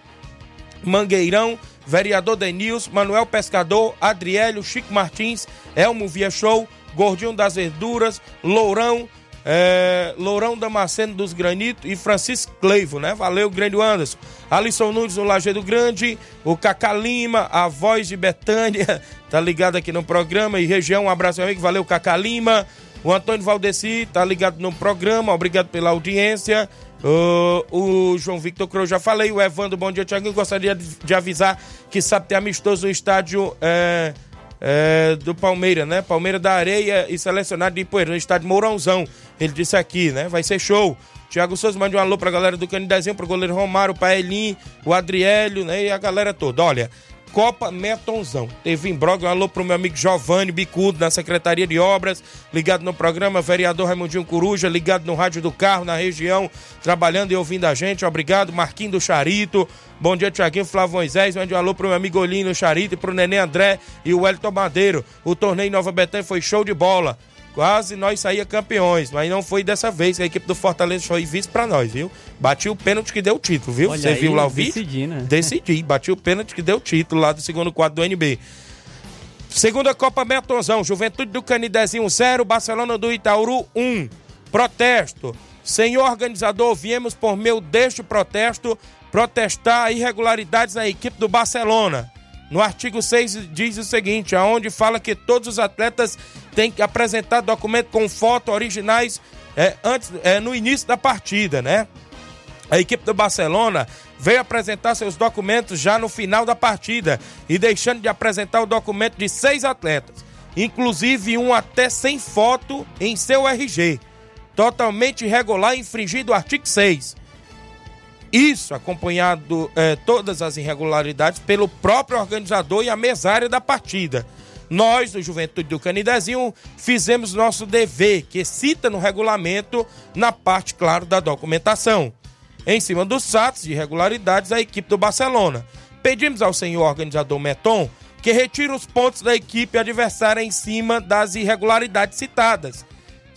Mangueirão, vereador Denils, Manuel Pescador, Adriélio, Chico Martins, Elmo Via Show, Gordinho das Verduras, Lourão, é, Lourão Damasceno dos Granitos e Francisco Cleivo, né? Valeu, grande Anderson. Alisson Nunes, do Lajeado Grande, o Cacá Lima, a voz de Betânia, tá ligado aqui no programa e região. Um abraço, meu amigo. Valeu, Cacá Lima. O Antônio Valdeci tá ligado no programa, obrigado pela audiência. Uh, o João Victor Cruz, já falei. O Evandro, bom dia, Tiaguinho. Gostaria de, avisar que sabe ter amistoso no estádio é, é, do Palmeiras, né? Palmeiras da Areia e selecionado de Ipoeira, no estádio Mourãozão. Ele disse aqui, né? Vai ser show. Tiago Souza, mande um alô pra galera do Canidezinho, pro goleiro Romário, o Paelinho, o Adriélio, né? E a galera toda. Olha, Copa Metonzão. Teve imbróglio, alô pro meu amigo Giovanni Bicudo, na Secretaria de Obras, ligado no programa, vereador Raimundinho Coruja, ligado no rádio do carro, na região, trabalhando e ouvindo a gente. Obrigado, Marquinho do Charito. Bom dia, Tiaguinho Flávio Moisés. Mande um alô pro meu amigo Olinho no Charito e pro Nenê André e o Wellington Madeiro. O torneio Nova Betânia foi show de bola. Quase nós saía campeões, mas não foi dessa vez. A equipe do Fortaleza foi vice pra nós, viu? Bati o pênalti que deu o título, viu? Olha Você aí, viu lá o vídeo? decidi, né? Decidi. Bati o pênalti que deu o título lá do segundo quadro do NB. Segunda Copa Metonzão, Juventude do Canidezinho 0, Barcelona do Itaúru 1. Protesto. Senhor organizador, viemos por meio deste protesto protestar irregularidades na equipe do Barcelona. No artigo 6 diz o seguinte, aonde fala que todos os atletas têm que apresentar documento com foto originais é, antes, é, no início da partida, né? A equipe do Barcelona veio apresentar seus documentos já no final da partida e deixando de apresentar o documento de seis atletas, inclusive um até sem foto em seu RG, totalmente irregular infringindo o artigo 6. Isso acompanhado eh, todas as irregularidades pelo próprio organizador e a mesária da partida. Nós, do Juventude do Canidezinho, fizemos nosso dever, que cita no regulamento, na parte, claro, da documentação. Em cima dos fatos de irregularidades, a equipe do Barcelona. Pedimos ao senhor organizador Meton que retire os pontos da equipe adversária em cima das irregularidades citadas.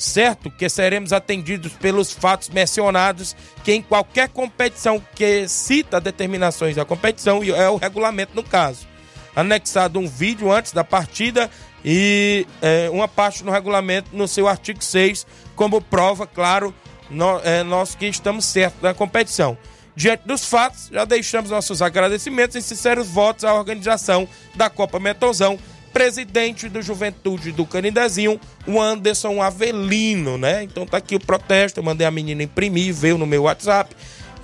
Certo que seremos atendidos pelos fatos mencionados, que em qualquer competição que cita determinações da competição, é o regulamento no caso. Anexado um vídeo antes da partida e é, uma parte no regulamento no seu artigo 6, como prova, claro, no, é, nós que estamos certos na competição. Diante dos fatos, já deixamos nossos agradecimentos e sinceros votos à organização da Copa Metonzão, presidente do Juventude do Canidezinho, o Anderson Avelino, né? Então tá aqui o protesto, eu mandei a menina imprimir, veio no meu WhatsApp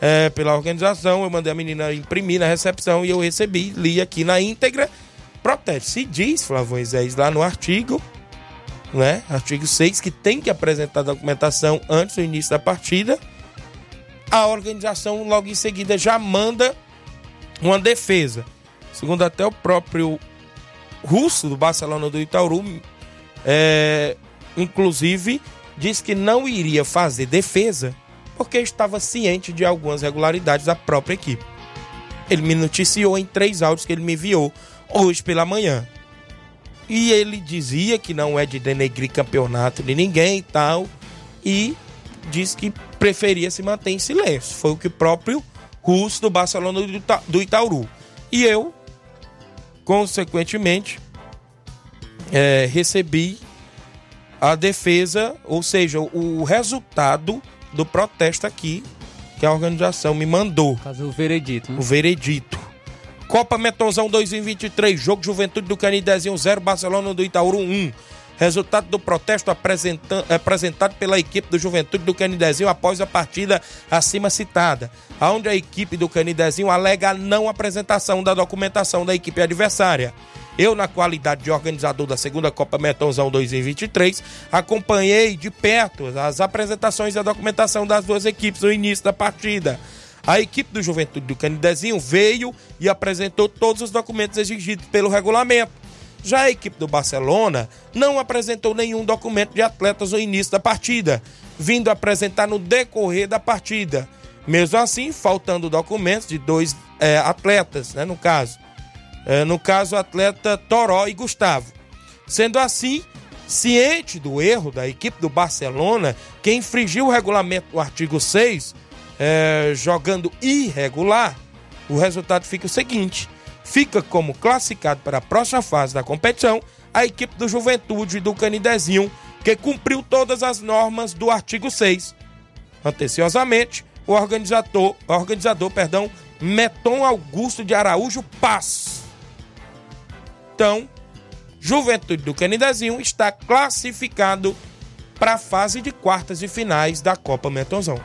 é, pela organização, eu mandei a menina imprimir na recepção e eu recebi, li aqui na íntegra, protesto. Se diz, Flávio Moisés, lá no artigo, né? Artigo 6, que tem que apresentar a documentação antes do início da partida, a organização logo em seguida já manda uma defesa. Segundo até o próprio russo do Barcelona do Itaúru, é, inclusive disse que não iria fazer defesa porque estava ciente de algumas regularidades da própria equipe. Ele me noticiou em três áudios que ele me enviou hoje pela manhã. E ele dizia que não é de denegrir campeonato de ninguém e tal. E disse que preferia se manter em silêncio. Foi o que o próprio Russo do Barcelona do Itaúru. E eu, consequentemente, é, recebi a defesa, ou seja, o resultado do protesto aqui que a organização me mandou. Caso o veredito. Né? O veredito. Copa Metonzão 2023, jogo Juventude do Canidezinho 0, Barcelona do Itaúru 1. Resultado do protesto apresentado pela equipe do Juventude do Canidezinho após a partida acima citada, onde a equipe do Canidezinho alega a não apresentação da documentação da equipe adversária. Eu, na qualidade de organizador da segunda Copa Metonzão 2023, acompanhei de perto as apresentações e a documentação das duas equipes no início da partida. A equipe do Juventude do Canidezinho veio e apresentou todos os documentos exigidos pelo regulamento já a equipe do Barcelona não apresentou nenhum documento de atletas no início da partida, vindo apresentar no decorrer da partida. Mesmo assim, faltando documentos de dois é, atletas, né, no caso. É, no caso, o atleta Toró e Gustavo. Sendo assim, ciente do erro da equipe do Barcelona, que infringiu o regulamento do artigo 6, é, jogando irregular, o resultado fica o seguinte: fica como classificado para a próxima fase da competição a equipe do Juventude do Canidezinho, que cumpriu todas as normas do artigo 6. Anteciosamente, o organizador, organizador perdão, Meton Augusto de Araújo Paz. Então, Juventude do Canidezinho está classificado para a fase de quartas e finais da Copa Metonzão.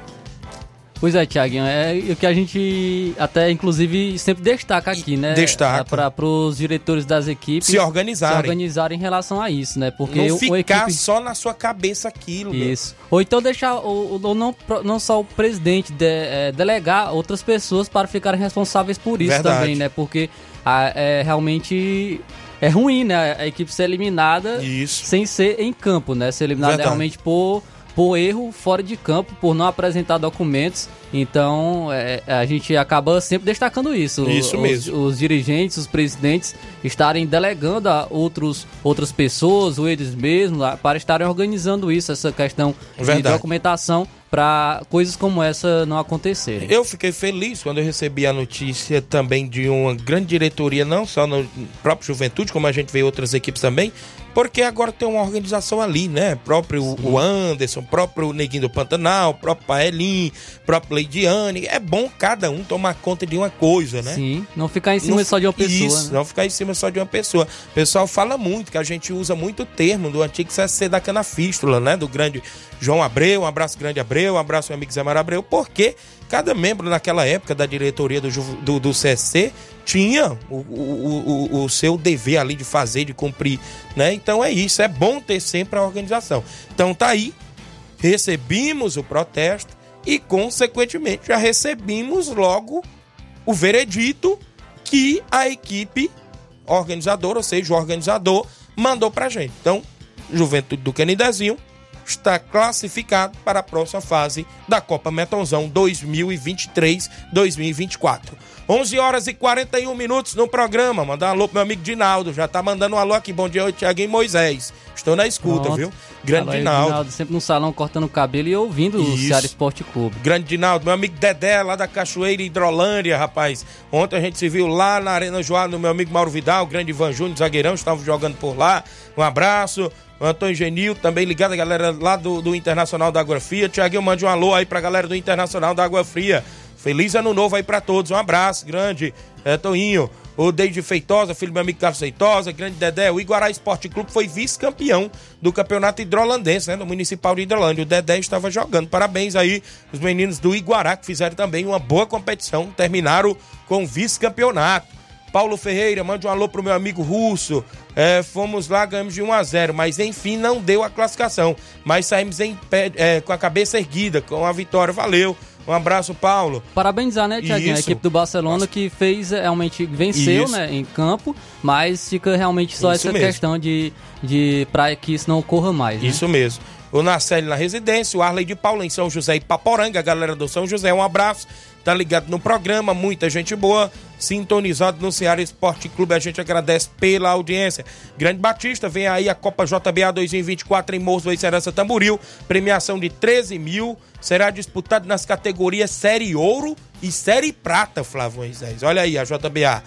Pois é, Tiaguinho, é o que a gente até, inclusive, sempre destaca aqui, né? Destaca. Para os diretores das equipes se organizarem. se organizarem em relação a isso, né? Porque não ficar equipe... só na sua cabeça aquilo. Isso. Ou então deixar, ou, ou não, não só o presidente, de, é, delegar outras pessoas para ficarem responsáveis por isso Verdade. também, né? Porque a, é, realmente é ruim, né? A equipe ser eliminada Isso. sem ser em campo, né? Ser eliminada Verdade. realmente por por erro fora de campo, por não apresentar documentos. Então é, a gente acaba sempre destacando isso. Isso os, mesmo. Os dirigentes, os presidentes estarem delegando a outros, outras pessoas, ou eles mesmos, para estarem organizando isso, essa questão de Verdade. documentação, para coisas como essa não acontecerem. Eu fiquei feliz quando eu recebi a notícia também de uma grande diretoria, não só no próprio Juventude, como a gente vê outras equipes também, porque agora tem uma organização ali, né? Próprio o Anderson, próprio Neguinho do Pantanal, próprio Paelim, próprio Leidiane. É bom cada um tomar conta de uma coisa, né? Sim, não ficar em cima Não- só de uma pessoa. Isso, né? não ficar em cima só de uma pessoa. O pessoal fala muito, que a gente usa muito o termo do antigo CSC da Canafístula, né? Do grande João Abreu, um abraço grande Abreu, um abraço meu amigo Zé Mara Abreu, porque cada membro naquela época da diretoria do, do, do CSC tinha o, o, o, o seu dever ali de fazer, de cumprir, né? Então é isso, é bom ter sempre a organização. Então tá aí, recebemos o protesto e, consequentemente, já recebemos logo o veredito que a equipe organizadora, ou seja, o organizador, mandou pra gente. Então, Juventude do Canidezinho está classificado para a próxima fase da Copa Metonzão 2023-2024. 11 horas e 41 minutos no programa. Mandar um alô pro meu amigo Dinaldo. Já tá mandando um alô aqui. Bom dia, Tiaguinho Moisés. Estou na escuta, Pronto. viu? Grande Alô Dinaldo. Dinaldo, Sempre no salão cortando o cabelo e ouvindo o Isso. Ceará Esporte Clube. Grande Dinaldo, meu amigo Dedé, lá da Cachoeira Hidrolândia, rapaz. Ontem a gente se viu lá na Arena Joá, no meu amigo Mauro Vidal, grande Ivan Júnior, zagueirão, estavam jogando por lá. Um abraço. Antônio Genil, também ligado a galera lá do, do Internacional da Água Fria. Tiaguinho, mande um alô aí pra galera do Internacional da Água Fria. Feliz ano novo aí pra todos. Um abraço grande, é, Toinho. O Deide Feitosa, filho do meu amigo Carlos Feitosa, grande Dedé. O Iguará Esporte Clube foi vice-campeão do campeonato hidrolandense, né? Do Municipal de Hidrolândia. O Dedé estava jogando. Parabéns aí, os meninos do Iguará, que fizeram também uma boa competição. Terminaram com vice-campeonato. Paulo Ferreira, mande um alô pro meu amigo Russo. É, fomos lá, ganhamos de 1 a 0 mas enfim não deu a classificação. Mas saímos em pé, é, com a cabeça erguida, com a vitória. Valeu. Um abraço, Paulo. Parabenizar, né, Tiaguinho? A equipe do Barcelona que fez, é, realmente, venceu, Isso. né, em campo, mas fica realmente só Isso essa mesmo. questão de, de para que isso não ocorra mais, né? Isso mesmo. O Narcélio na residência, o Arley de Paula em São José e Paporanga, a galera do São José, um abraço. Tá ligado no programa, muita gente boa, sintonizado no Ceará Esporte Clube. A gente agradece pela audiência. Grande Batista, vem aí a Copa JBA 2024 em Morros do Serança Tamboril. Premiação de 13 mil. Será disputado nas categorias Série Ouro e Série Prata, Flávio Moisés. Olha aí a JBA.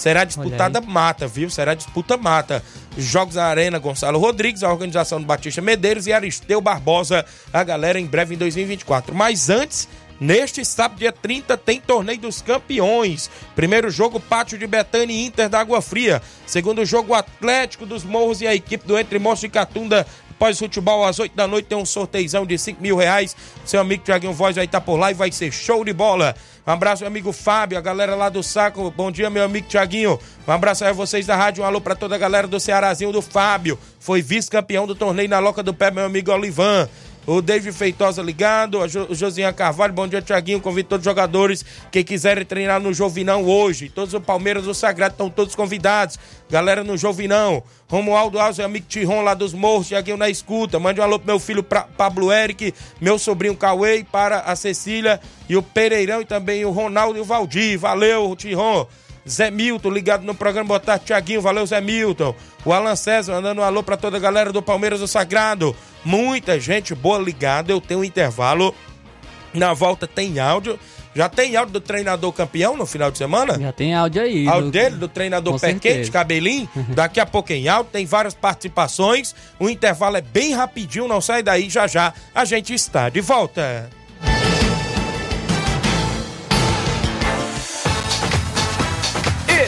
Será disputada mata, viu? Será disputa mata. Jogos na Arena Gonçalo Rodrigues, a organização do Batista Medeiros e Aristeu Barbosa, a galera em breve em 2024. Mas antes, neste sábado, dia 30, tem Torneio dos Campeões. Primeiro jogo, Pátio de Betânia e Inter da Água Fria. Segundo jogo, Atlético dos Morros e a equipe do Entre Monstros de Catunda. Após o futebol, às 8 da noite, tem um sorteizão de 5 mil reais. Seu amigo Tiaguinho Voz vai estar por lá e vai ser show de bola. Um abraço, meu amigo Fábio, a galera lá do Saco. Bom dia, meu amigo Tiaguinho. Um abraço aí a vocês da rádio. Um alô pra toda a galera do Cearazinho do Fábio. Foi vice-campeão do torneio na Loca do Pé, meu amigo Olivan. O David Feitosa ligado, a Jo- o Josinha Carvalho, bom dia, Tiaguinho. Convido todos os jogadores que quiserem treinar no Jovinão hoje. Todos os Palmeiras do Sagrado estão todos convidados. Galera no Jovinão. Romualdo Alves, amigo Tiron lá dos Morros, Tiaguinho na escuta. Mande um alô pro meu filho pra- Pablo Eric, meu sobrinho Cauê, para a Cecília e o Pereirão e também o Ronaldo e o Valdir. Valeu, Tiron. Zé Milton ligado no programa. Boa tarde, Tiaguinho. Valeu, Zé Milton. O Alan César mandando um alô pra toda a galera do Palmeiras do Sagrado. Muita gente boa ligada. Eu tenho um intervalo. Na volta tem áudio. Já tem áudio do treinador campeão no final de semana? Já tem áudio aí. Áudio do- dele, do treinador pé quente, cabelinho. Daqui a pouco em áudio, tem várias participações. O intervalo é bem rapidinho, não sai daí, já já a gente está de volta.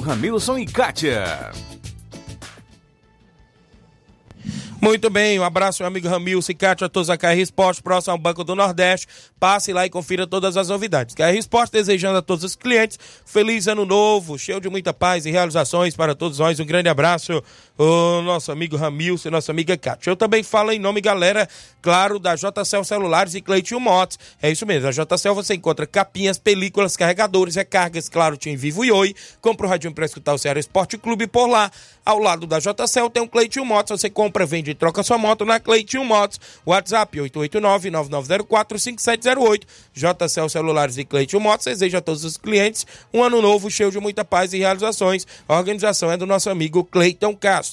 Ramilson e Kátia. Muito bem, um abraço, meu amigo Ramil, Cicate, a todos a KR Esporte, próximo ao Banco do Nordeste. Passe lá e confira todas as novidades. KR Esporte desejando a todos os clientes feliz ano novo, cheio de muita paz e realizações para todos nós. Um grande abraço, o nosso amigo Ramil e nossa amiga Kátia. Eu também falo em nome, galera, claro, da JCL Celulares e Cleitinho Motos. É isso mesmo, a JCL você encontra capinhas, películas, carregadores, recargas, claro, Tim Vivo e Oi. Compra o radinho para escutar o Ceará Esporte Clube por lá. Ao lado da JCL tem um Cleitinho Motos, você compra, vende e troca sua moto na Cleitinho Motos. WhatsApp 889-9904-5708. JCL Celulares e Cleitinho Motos deseja a todos os clientes um ano novo cheio de muita paz e realizações. A organização é do nosso amigo Cleiton Castro.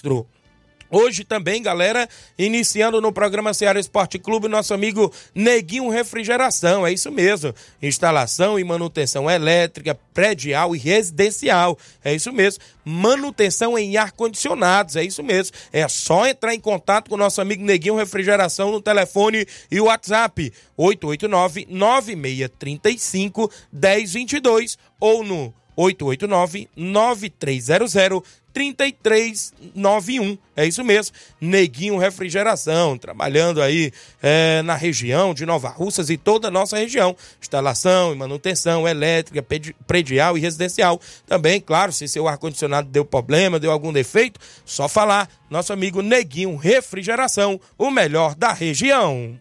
Hoje também, galera, iniciando no programa Ceará Esporte Clube, nosso amigo Neguinho Refrigeração, é isso mesmo. Instalação e manutenção elétrica, predial e residencial, é isso mesmo. Manutenção em ar-condicionados, é isso mesmo. É só entrar em contato com o nosso amigo Neguinho Refrigeração no telefone e WhatsApp 889-9635 1022 ou no 889-9300 3391. É isso mesmo. Neguinho Refrigeração, trabalhando aí é, na região de Nova Russas e toda a nossa região. Instalação e manutenção elétrica, predial e residencial. Também, claro, se seu ar-condicionado deu problema, deu algum defeito, só falar. Nosso amigo Neguinho Refrigeração, o melhor da região.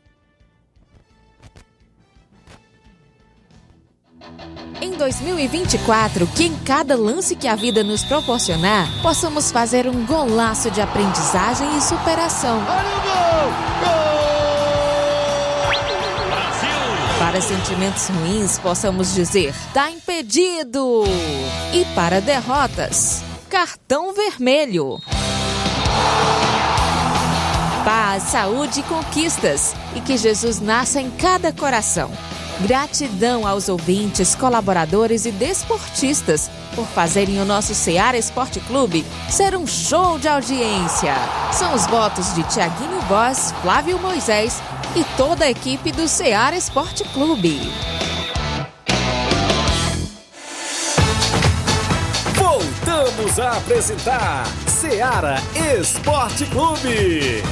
Em 2024, que em cada lance que a vida nos proporcionar, possamos fazer um golaço de aprendizagem e superação. Para sentimentos ruins, possamos dizer: tá impedido! E para derrotas, cartão vermelho. Paz, saúde e conquistas. E que Jesus nasça em cada coração Gratidão aos ouvintes, colaboradores e desportistas por fazerem o nosso Seara Esporte Clube ser um show de audiência. São os votos de Tiaguinho Voz, Flávio Moisés e toda a equipe do Seara Esporte Clube. Voltamos a apresentar Seara Esporte Clube.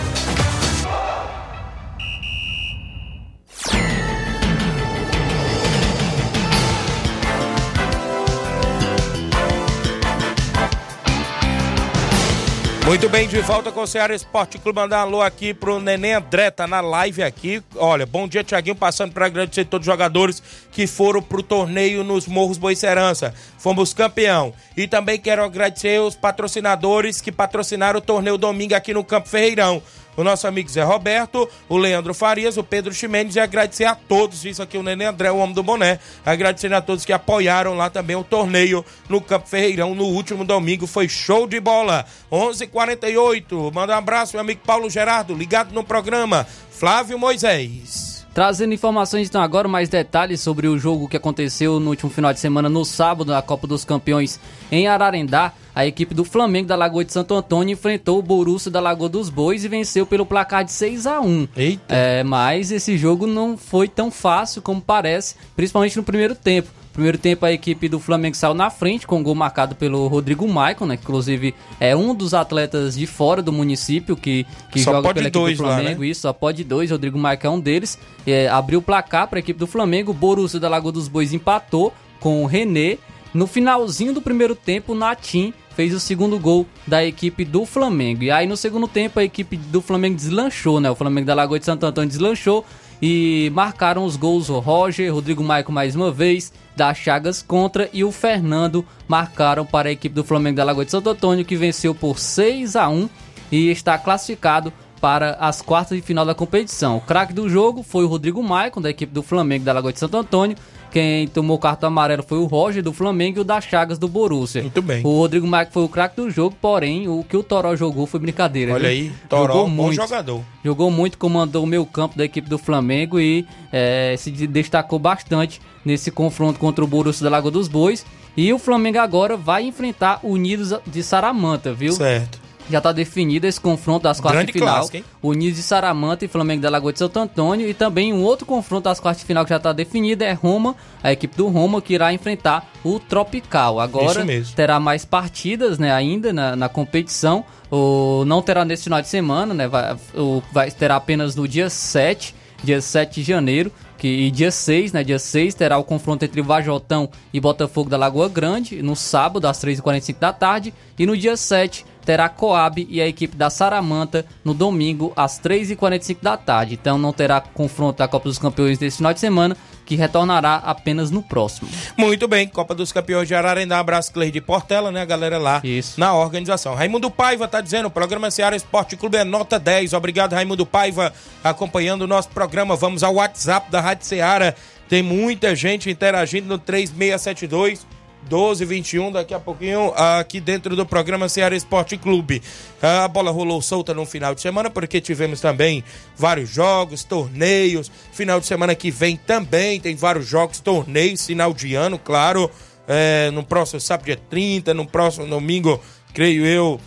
Muito bem, de volta com o Ceará Esporte Clube. Mandar um alô aqui pro Neném André, tá na live aqui. Olha, bom dia, Tiaguinho, passando para agradecer todos os jogadores que foram pro torneio nos Morros Boicerança. Fomos campeão. E também quero agradecer os patrocinadores que patrocinaram o torneio domingo aqui no Campo Ferreirão o nosso amigo Zé Roberto, o Leandro Farias, o Pedro Ximenes e agradecer a todos, isso aqui o Nenê André, o homem do boné, agradecendo a todos que apoiaram lá também o torneio no Campo Ferreirão no último domingo, foi show de bola, 11:48. h 48 manda um abraço meu amigo Paulo Gerardo, ligado no programa, Flávio Moisés. Trazendo informações então agora, mais detalhes sobre o jogo que aconteceu no último final de semana no sábado na Copa dos Campeões em Ararendá. A equipe do Flamengo da Lagoa de Santo Antônio enfrentou o Borussia da Lagoa dos Bois e venceu pelo placar de 6 a 1 Eita. É, mas esse jogo não foi tão fácil como parece, principalmente no primeiro tempo. Primeiro tempo a equipe do Flamengo saiu na frente com um gol marcado pelo Rodrigo Maicon, né? Que inclusive é um dos atletas de fora do município que, que só joga pela equipe do Flamengo. Lá, né? Isso, só pode dois. Rodrigo Maicon é um deles. É, abriu o placar para a equipe do Flamengo. Borussia da Lagoa dos Bois empatou com o René. No finalzinho do primeiro tempo, o Natim fez o segundo gol da equipe do Flamengo. E aí no segundo tempo a equipe do Flamengo deslanchou, né? O Flamengo da Lagoa de Santo Antônio deslanchou e marcaram os gols o Roger, Rodrigo Maico mais uma vez, da Chagas contra e o Fernando marcaram para a equipe do Flamengo da Lagoa de Santo Antônio que venceu por 6 a 1 e está classificado para as quartas de final da competição. O craque do jogo foi o Rodrigo Maicon, da equipe do Flamengo da Lagoa de Santo Antônio, quem tomou cartão amarelo foi o Roger do Flamengo e o da Chagas do Borussia. Muito bem. O Rodrigo Maicon foi o craque do jogo, porém o que o Toró jogou foi brincadeira. Olha aí, Toró, jogou bom muito, jogador. Jogou muito, comandou o meio campo da equipe do Flamengo e é, se destacou bastante nesse confronto contra o Borussia da Lagoa dos Bois. E o Flamengo agora vai enfrentar o Unidos de Saramanta, viu? Certo já está definido esse confronto das quartas Grande de final. clássico? Unidos de Saramanta e Flamengo da Lagoa de Santo Antônio. E também um outro confronto das quartas de final que já está definido é Roma, a equipe do Roma, que irá enfrentar o Tropical. Agora terá mais partidas né, ainda na, na competição. O, não terá nesse final de semana, né? Vai, o, vai, terá apenas no dia 7, dia 7 de janeiro. Que, e dia 6, né? Dia 6 terá o confronto entre Vajotão e Botafogo da Lagoa Grande, no sábado, às 3h45 da tarde. E no dia 7 terá Coab e a equipe da Saramanta no domingo às 3h45 da tarde. Então não terá confronto da Copa dos Campeões desse final de semana, que retornará apenas no próximo. Muito bem, Copa dos Campeões de Ararendá, abraço Cleide Portela, né, a galera lá Isso. na organização. Raimundo Paiva tá dizendo, o programa Seara Esporte Clube é nota 10. Obrigado, Raimundo Paiva, acompanhando o nosso programa. Vamos ao WhatsApp da Rádio Seara. Tem muita gente interagindo no 3672 12 21 daqui a pouquinho, aqui dentro do programa Ceará Esporte Clube. A bola rolou solta no final de semana, porque tivemos também vários jogos, torneios. Final de semana que vem também tem vários jogos, torneios, final de ano, claro. É, no próximo sábado, dia 30, no próximo domingo, creio eu,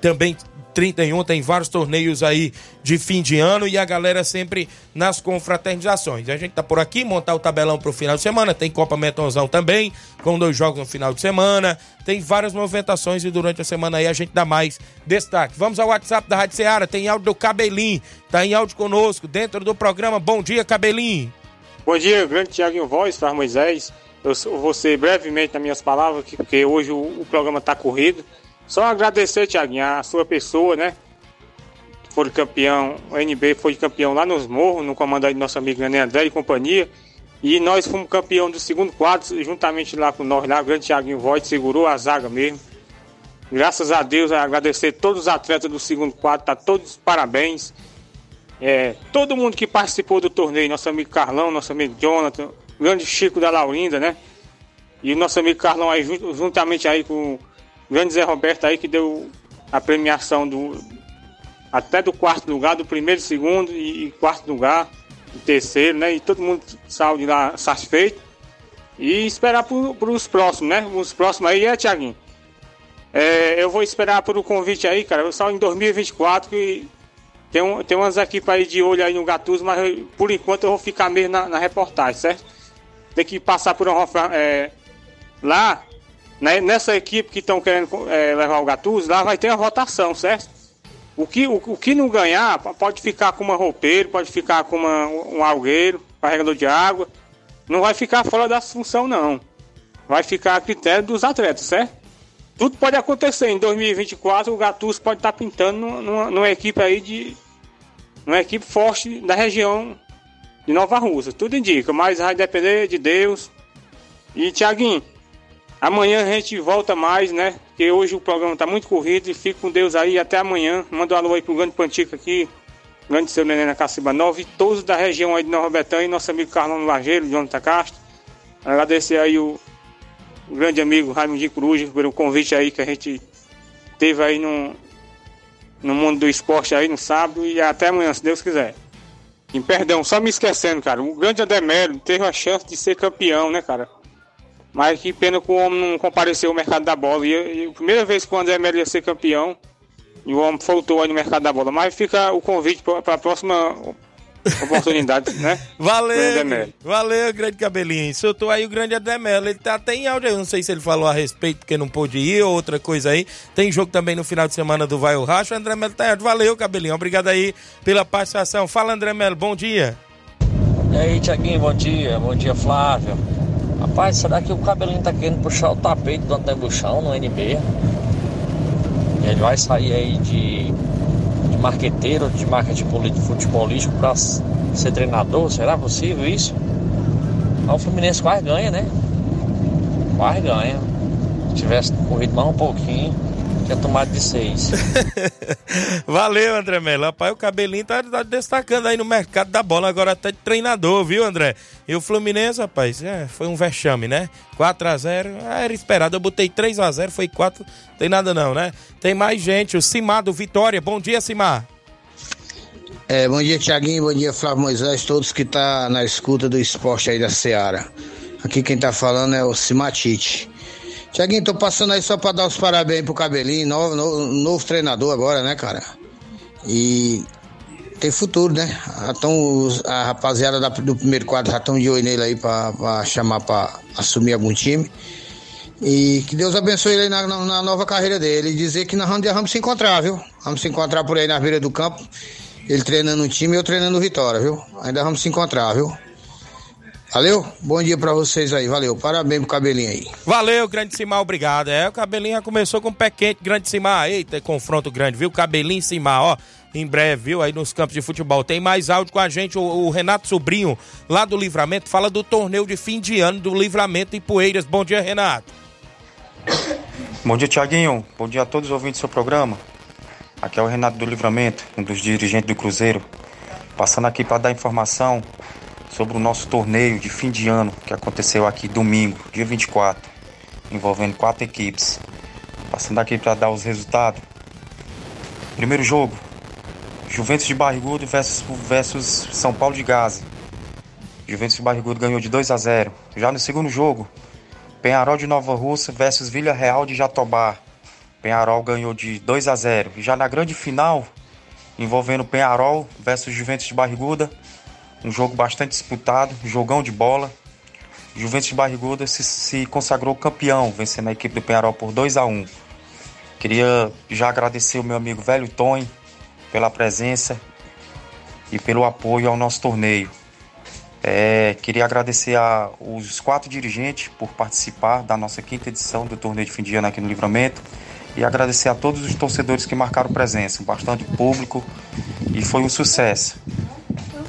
também 31 tem vários torneios aí de fim de ano e a galera sempre nas confraternizações. A gente tá por aqui, montar o tabelão pro final de semana, tem Copa Metonzão também, com dois jogos no final de semana, tem várias movimentações e durante a semana aí a gente dá mais destaque. Vamos ao WhatsApp da Rádio Ceará, tem áudio do Cabelinho, tá em áudio conosco, dentro do programa. Bom dia, Cabelinho. Bom dia, grande Tiaguinho Voz, para Moisés. Eu vou ser brevemente nas minhas palavras, porque hoje o programa está corrido. Só agradecer, Tiaguinho, a sua pessoa, né? Foi campeão, o NB foi campeão lá nos morros, no comando aí do nosso amigo René André e companhia. E nós fomos campeão do segundo quadro, juntamente lá com nós, lá, o grande Tiaguinho Voigt segurou a zaga mesmo. Graças a Deus, agradecer todos os atletas do segundo quadro, tá todos parabéns. É, todo mundo que participou do torneio, nosso amigo Carlão, nosso amigo Jonathan, grande Chico da Laurinda, né? E o nosso amigo Carlão aí, juntamente aí com grande Zé Roberto aí que deu a premiação do até do quarto lugar, do primeiro, segundo e, e quarto lugar, e terceiro, né? E todo mundo saiu de lá satisfeito. E esperar para os próximos, né? Os próximos aí é, Tiaguinho. É, eu vou esperar por o convite aí, cara. Eu saio em 2024 que tem, um, tem umas equipes aí de olho aí no Gatuso, mas eu, por enquanto eu vou ficar mesmo na, na reportagem, certo? Tem que passar por uma. É, lá nessa equipe que estão querendo é, levar o Gattuso, lá vai ter a votação, certo? O que, o, o, que não ganhar pode ficar com uma roupeiro, pode ficar com uma, um algueiro, carregador de água. Não vai ficar fora da função, não. Vai ficar a critério dos atletas, certo? Tudo pode acontecer. Em 2024, o Gattuso pode estar tá pintando numa, numa, equipe aí de. Uma equipe forte da região de Nova Rússia. Tudo indica, mas vai depender de Deus. E, Tiaguinho, Amanhã a gente volta mais, né? Porque hoje o programa tá muito corrido e fico com Deus aí até amanhã. Manda um alô aí pro grande Pantica aqui, grande seu neném na Caciba Nova e todos da região aí de Nova Betânia e nosso amigo Carlão Lageiro, Jonathan Castro. Agradecer aí o, grande amigo Raimundo Coruja pelo convite aí que a gente teve aí no, no mundo do esporte aí no sábado e até amanhã, se Deus quiser. E perdão, só me esquecendo, cara. O grande Ademélio teve a chance de ser campeão, né, cara? Mas que pena que o homem não compareceu ao mercado da bola. E, e a primeira vez que o André Melo ia ser campeão, e o homem faltou aí no mercado da bola. Mas fica o convite para a próxima oportunidade, né? Valeu, valeu, grande cabelinho. Soltou aí o grande Ademelo. Ele tá até em áudio aí, não sei se ele falou a respeito porque não pôde ir ou outra coisa aí. Tem jogo também no final de semana do Vai o Racho. O André Melo tá em áudio. Valeu, cabelinho. Obrigado aí pela participação. Fala, André Melo, bom dia. E aí, Tiaguinho, bom dia. Bom dia, Flávio. Rapaz, será que o cabelinho tá querendo puxar o tapete do Antônio Buchão no NB? Ele vai sair aí de, de marqueteiro, de marketing futebolístico para ser treinador? Será possível isso? o Fluminense quase ganha, né? Quase ganha. Se tivesse corrido mais um pouquinho, tinha tomado de seis. Valeu, André Melo. Rapaz, o cabelinho tá, tá, destacando aí no mercado da bola, agora até de treinador, viu, André? E o Fluminense, rapaz, é, foi um vexame, né? 4x0, era esperado. Eu botei 3x0, foi 4, tem nada não, né? Tem mais gente, o Simar do Vitória. Bom dia, Simar. É, bom dia, Tiaguinho, bom dia, Flávio Moisés, todos que tá na escuta do esporte aí da Seara. Aqui quem tá falando é o Simatite. Tiaguinho, tô passando aí só pra dar os parabéns pro Cabelinho, novo, novo, novo treinador agora, né, cara? E tem futuro, né? Então, a rapaziada da, do primeiro quadro já estão de olho nele aí pra, pra chamar pra assumir algum time. E que Deus abençoe ele na, na, na, nova carreira dele. E dizer que nós vamos, vamos se encontrar, viu? Vamos se encontrar por aí na beira do campo. Ele treinando o time e eu treinando o Vitória, viu? Ainda vamos se encontrar, viu? Valeu? Bom dia para vocês aí, valeu. Parabéns pro cabelinho aí. Valeu, grande Simar, obrigado. É, o cabelinho já começou com o pé quente, grande Simar. Eita, confronto grande, viu? Cabelinho Simar, ó. Em breve, viu? Aí nos campos de futebol. Tem mais áudio com a gente, o, o Renato Sobrinho, lá do Livramento, fala do torneio de fim de ano do Livramento em Poeiras. Bom dia, Renato. Bom dia, Tiaguinho. Bom dia a todos os ouvintes do seu programa. Aqui é o Renato do Livramento, um dos dirigentes do Cruzeiro. Passando aqui para dar informação sobre o nosso torneio de fim de ano que aconteceu aqui domingo, dia 24. envolvendo quatro equipes. Passando aqui para dar os resultados. Primeiro jogo, Juventus de Barrigudo versus, versus São Paulo de Gaza. Juventus de Barrigudo ganhou de 2 a 0. Já no segundo jogo, Penharol de Nova Russa versus Vila Real de Jatobá. Penharol ganhou de 2 a 0. E já na grande final, envolvendo Penharol versus Juventus de Barriguda, um jogo bastante disputado, jogão de bola. Juventus de Barriguda se, se consagrou campeão, vencendo a equipe do Penharol por 2 a 1. Queria já agradecer o meu amigo Velho Tony pela presença e pelo apoio ao nosso torneio. É, queria agradecer aos quatro dirigentes por participar da nossa quinta edição do torneio de fim de ano aqui no Livramento e agradecer a todos os torcedores que marcaram presença, bastante público e foi um sucesso.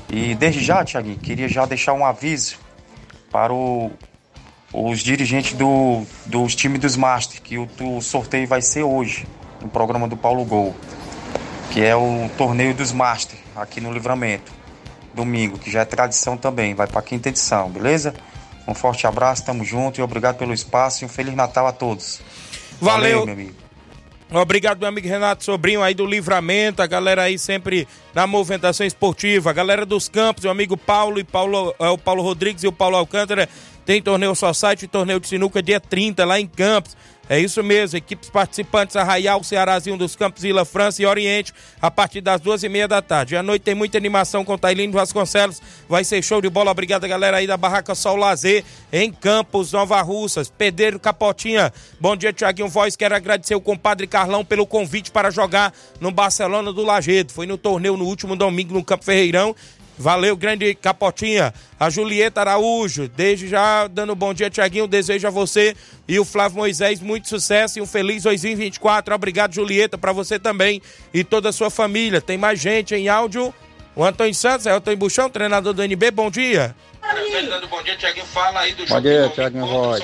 E desde já, Tiaguinho, queria já deixar um aviso para o, os dirigentes do, dos times dos Masters, que o, o sorteio vai ser hoje, no programa do Paulo Gol, que é o torneio dos Masters, aqui no Livramento, domingo, que já é tradição também, vai para a quinta edição, beleza? Um forte abraço, tamo junto e obrigado pelo espaço e um Feliz Natal a todos. Valeu. Valeu meu amigo. Obrigado, meu amigo Renato Sobrinho aí do Livramento, a galera aí sempre na movimentação esportiva, a galera dos campos, o amigo Paulo e Paulo, é, o Paulo Rodrigues e o Paulo Alcântara, tem torneio Society e torneio de sinuca dia 30 lá em Campos. É isso mesmo, equipes participantes Arraial, Cearazinho dos Campos, Vila França e Oriente, a partir das duas e meia da tarde. À noite tem muita animação com Tailino Vasconcelos, vai ser show de bola. Obrigado, galera aí da Barraca Sol Lazer, em Campos, Nova Russas. Pedreiro Capotinha, bom dia, Tiaguinho Voz. Quero agradecer o compadre Carlão pelo convite para jogar no Barcelona do Lagedo. Foi no torneio no último domingo no Campo Ferreirão Valeu, grande Capotinha. A Julieta Araújo, desde já dando um bom dia, Tiaguinho. Desejo a você e o Flávio Moisés muito sucesso e um feliz 2024. Obrigado, Julieta, para você também e toda a sua família. Tem mais gente em áudio. O Antônio Santos, é o Antônio Buchão, treinador do NB. Bom dia. Bom dia, Tiaguinho Voz.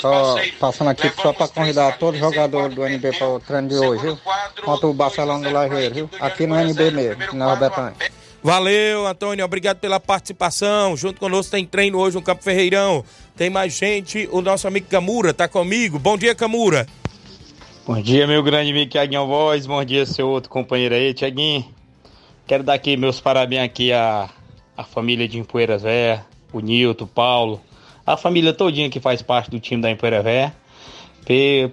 Só passando aqui só para convidar todos os jogadores do NB para o treino de hoje, viu? Contra o Barcelona do Lajeiro, viu? Aqui no NB mesmo, na Betânia. Valeu, Antônio. Obrigado pela participação. Junto conosco tem treino hoje no Campo Ferreirão. Tem mais gente. O nosso amigo Camura tá comigo. Bom dia, Camura. Bom dia, meu grande amigo Tiaguinho Voz. Bom dia, seu outro companheiro aí, Tiaguinho. Quero dar aqui meus parabéns aqui à, à família de Empoeiras Véia, o Nilton, o Paulo, a família todinha que faz parte do time da Empoeira Véia,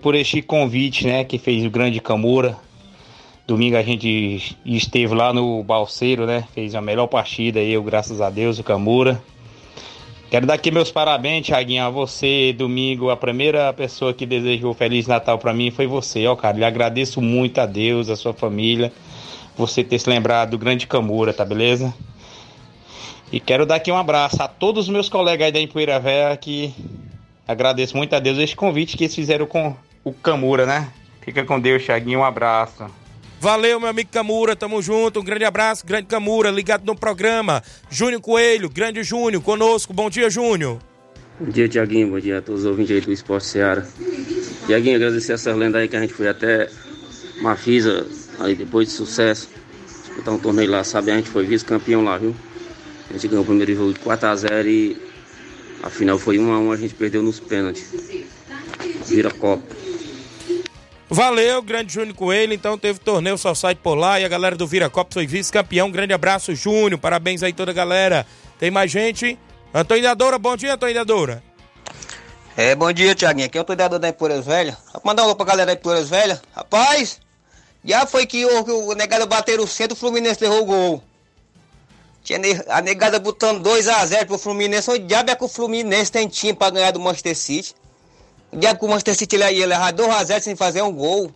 por este convite, né, que fez o grande Camura, Domingo a gente esteve lá no Balseiro, né? Fez a melhor partida eu, graças a Deus, o Camura. Quero dar aqui meus parabéns, Thiaguinho, a você. Domingo, a primeira pessoa que desejou Feliz Natal para mim foi você, ó, cara. Lhe agradeço muito a Deus, a sua família, você ter se lembrado do grande Camura, tá beleza? E quero dar aqui um abraço a todos os meus colegas aí da Empoeira Véia que agradeço muito a Deus este convite que eles fizeram com o Camura, né? Fica com Deus, Thiaguinho, um abraço. Valeu, meu amigo Camura, tamo junto. Um grande abraço, grande Camura, ligado no programa. Júnior Coelho, grande Júnior, conosco. Bom dia, Júnior. Bom dia, Tiaguinho. Bom dia a todos os ouvintes aí do Esporte Seara. Tiaguinho, agradecer essa lenda aí que a gente foi até Mafisa, aí depois de sucesso. Disputar um torneio lá, sabe? A gente foi vice-campeão lá, viu? A gente ganhou o primeiro jogo de 4x0 e a final foi 1x1, a gente perdeu nos pênaltis. Vira Copa. Valeu, grande Júnior Coelho. Então teve torneio Society por lá e a galera do Viracopos foi vice-campeão. Grande abraço, Júnior. Parabéns aí toda a galera. Tem mais gente? Antônio Dadora, bom dia, Antônio Dadora. É, bom dia, Tiaguinho. Aqui é o Antônio Dadora da Empoeiras Velha. Mandar um alô pra galera da Empoeiras Velha. Rapaz, já foi que o, o negado bateram o centro, o Fluminense levou o gol. Tinha a negada botando 2x0 pro Fluminense. O diabo é que o Fluminense tem time pra ganhar do Manchester City. O diabo que o Manchester City ia levar 2x0 sem fazer um gol.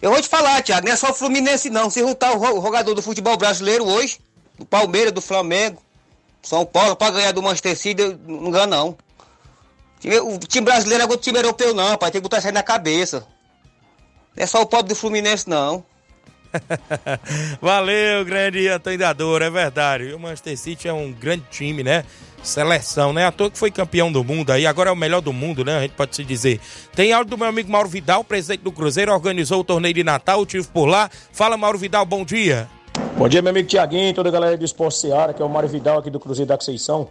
Eu vou te falar, Thiago, não é só o Fluminense não. Se juntar o jogador do futebol brasileiro hoje, do Palmeiras, do Flamengo, São Paulo, para ganhar do Manchester City, não ganha não. O time brasileiro é o time europeu não, pai. Tem que botar isso aí na cabeça. Não é só o pobre do Fluminense não. Valeu, grande Antônio Dador, é verdade. O Manchester City é um grande time, né? Seleção, né? À toa que foi campeão do mundo aí, agora é o melhor do mundo, né? A gente pode se dizer. Tem áudio do meu amigo Mauro Vidal, presidente do Cruzeiro, organizou o torneio de Natal, o tive por lá. Fala, Mauro Vidal, bom dia. Bom dia, meu amigo Tiaguinho, toda a galera do Esporte Seara, que é o Mário Vidal aqui do Cruzeiro da Conceição.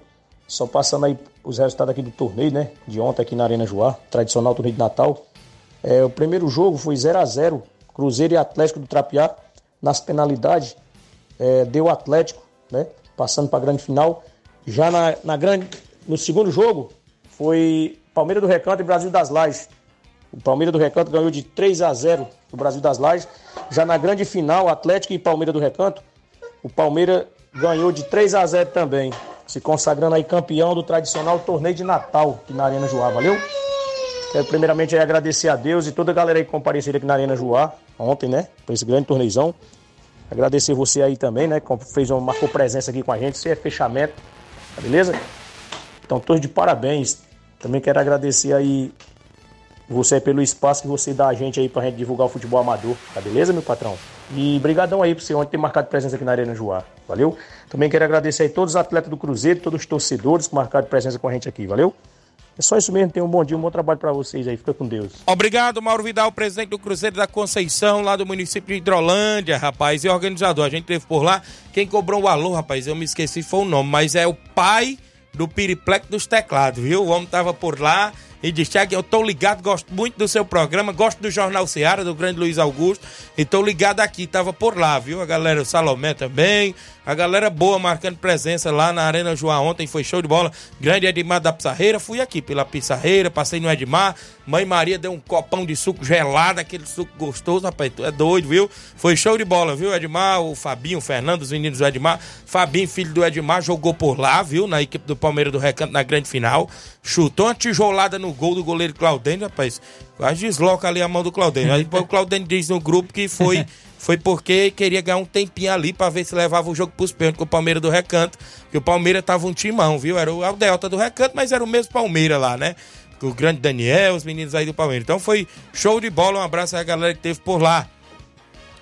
Só passando aí os resultados aqui do torneio, né? De ontem aqui na Arena Joá, tradicional torneio de Natal. É, o primeiro jogo foi 0 a 0 Cruzeiro e Atlético do Trapiá. Nas penalidades, é, deu Atlético, né? Passando para a grande final. Já na, na grande, no segundo jogo, foi Palmeiras do Recanto e Brasil das Lajes. O Palmeiras do Recanto ganhou de 3 a 0 do Brasil das Lajes. Já na grande final, Atlético e Palmeiras do Recanto, o Palmeiras ganhou de 3 a 0 também, se consagrando aí campeão do tradicional torneio de Natal aqui na Arena Joá, valeu? Quero primeiramente agradecer a Deus e toda a galera que compareceu aqui na Arena Joá ontem, né? Por esse grande torneizão. Agradecer você aí também, né? Que fez uma, marcou presença aqui com a gente. Isso é fechamento, tá beleza? Então, todos de parabéns. Também quero agradecer aí você pelo espaço que você dá a gente aí pra gente divulgar o futebol amador, tá beleza, meu patrão? E brigadão aí por você ontem ter marcado presença aqui na Arena Joá, valeu? Também quero agradecer aí todos os atletas do Cruzeiro, todos os torcedores que marcaram presença com a gente aqui, valeu? É só isso mesmo, tenham um bom dia, um bom trabalho para vocês aí, fica com Deus. Obrigado, Mauro Vidal, presidente do Cruzeiro da Conceição, lá do município de Hidrolândia, rapaz, e organizador. A gente teve por lá, quem cobrou o alô, rapaz, eu me esqueci, foi o nome, mas é o pai do Piriplex dos teclados, viu? O homem tava por lá e disse: Tiago, eu tô ligado, gosto muito do seu programa, gosto do Jornal Seara, do grande Luiz Augusto, e tô ligado aqui, tava por lá, viu? A galera, o Salomé também, a galera boa marcando presença lá na Arena João ontem, foi show de bola. Grande Edmar da Pissarreira, fui aqui pela Pissarreira, passei no Edmar, Mãe Maria deu um copão de suco gelado, aquele suco gostoso, rapaz, tu é doido, viu? Foi show de bola, viu, Edmar, o Fabinho, o Fernando, os meninos do Edmar. Fabinho, filho do Edmar, jogou por lá, viu? Na equipe do Palmeiras do Recanto na grande final. Chutou uma tijolada no gol do goleiro Claudênio, rapaz. Quase desloca ali a mão do Claudênio. Aí o Claudênio diz no grupo que foi, foi porque queria ganhar um tempinho ali pra ver se levava o jogo pros pênaltis com o Palmeiras do Recanto. Que o Palmeiras tava um timão, viu? Era o Delta do Recanto, mas era o mesmo Palmeiras lá, né? O grande Daniel, os meninos aí do Palmeiras. Então foi show de bola. Um abraço à galera que teve por lá.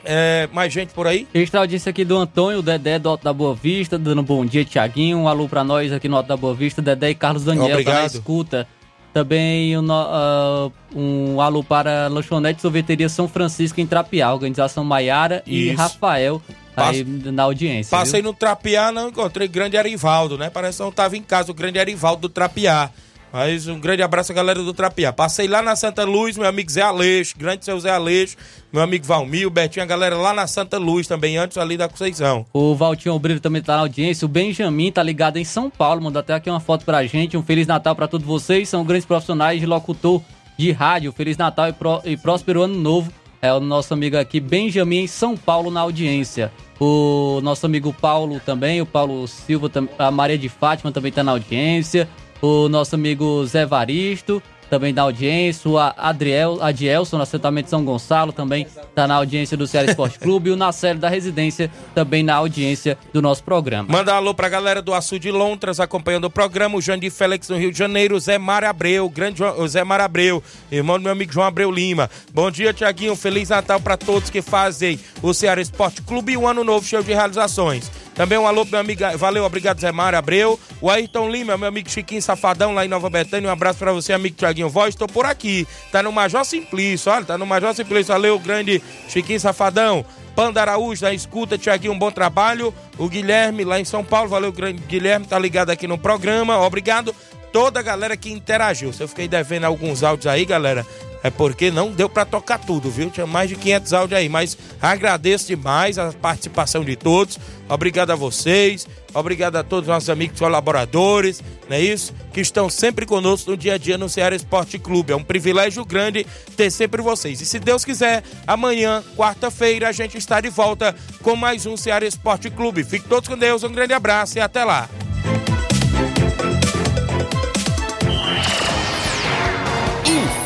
É, mais gente por aí? Extra audiência aqui do Antônio, Dedé do Alto da Boa Vista, dando um bom dia, Tiaguinho. Um alô pra nós aqui no Alto da Boa Vista, Dedé e Carlos Daniel, Obrigado. tá na escuta. Também um, uh, um alô para Lanchonete Sorveteria São Francisco em Trapiá, organização Maiara e. Rafael aí na audiência. Passei viu? no Trapiá, não encontrei grande Arivaldo, né? Parece que não tava em casa o grande Arivaldo do Trapiá. Mas um grande abraço à galera do Trapiá. Passei lá na Santa Luz, meu amigo Zé Aleixo, grande seu Zé Aleixo, meu amigo Valmir, o Betinho, a galera lá na Santa Luz também, antes ali da Conceição. O Valtinho Obreiro também tá na audiência. O Benjamin tá ligado em São Paulo. Mandou até aqui uma foto pra gente. Um Feliz Natal pra todos vocês. São grandes profissionais de locutor de rádio. Feliz Natal e, pró- e próspero ano novo. É o nosso amigo aqui, Benjamin, em São Paulo, na audiência. O nosso amigo Paulo também, o Paulo Silva, a Maria de Fátima também tá na audiência. O nosso amigo Zé Varisto também na audiência. O A- Adriel, Adielson, no assentamento São Gonçalo, também tá na audiência do Ceará Esporte Clube. E o Nacélio da Residência também na audiência do nosso programa. Manda alô pra galera do Açu de Lontras acompanhando o programa. O Jandir Félix no Rio de Janeiro. O Zé Mar Abreu, grande Zé Mar Abreu, irmão do meu amigo João Abreu Lima. Bom dia, Tiaguinho. Feliz Natal pra todos que fazem o Ceará Esporte Clube e um ano novo cheio de realizações. Também um alô pro meu amigo. Valeu, obrigado, Zé Mar Abreu. O Ayrton Lima, meu amigo Chiquinho Safadão lá em Nova Betânia. Um abraço pra você, amigo Tiaguinho Voz. Tô por aqui. Tá no Major Simplício, olha, tá no Major Simplício. Valeu, grande Chiquinho Safadão. Panda Araújo da escuta, Tiaguinho, um bom trabalho. O Guilherme lá em São Paulo, valeu, grande Guilherme, tá ligado aqui no programa. Obrigado toda a galera que interagiu. Se eu fiquei devendo alguns áudios aí, galera, é porque não deu pra tocar tudo, viu? Tinha mais de 500 áudios aí, mas agradeço demais a participação de todos. Obrigado a vocês, obrigado a todos os nossos amigos colaboradores, não é isso? Que estão sempre conosco no dia a dia no Ceará Esporte Clube. É um privilégio grande ter sempre vocês. E se Deus quiser, amanhã, quarta-feira, a gente está de volta com mais um Ceará Esporte Clube. Fiquem todos com Deus, um grande abraço e até lá.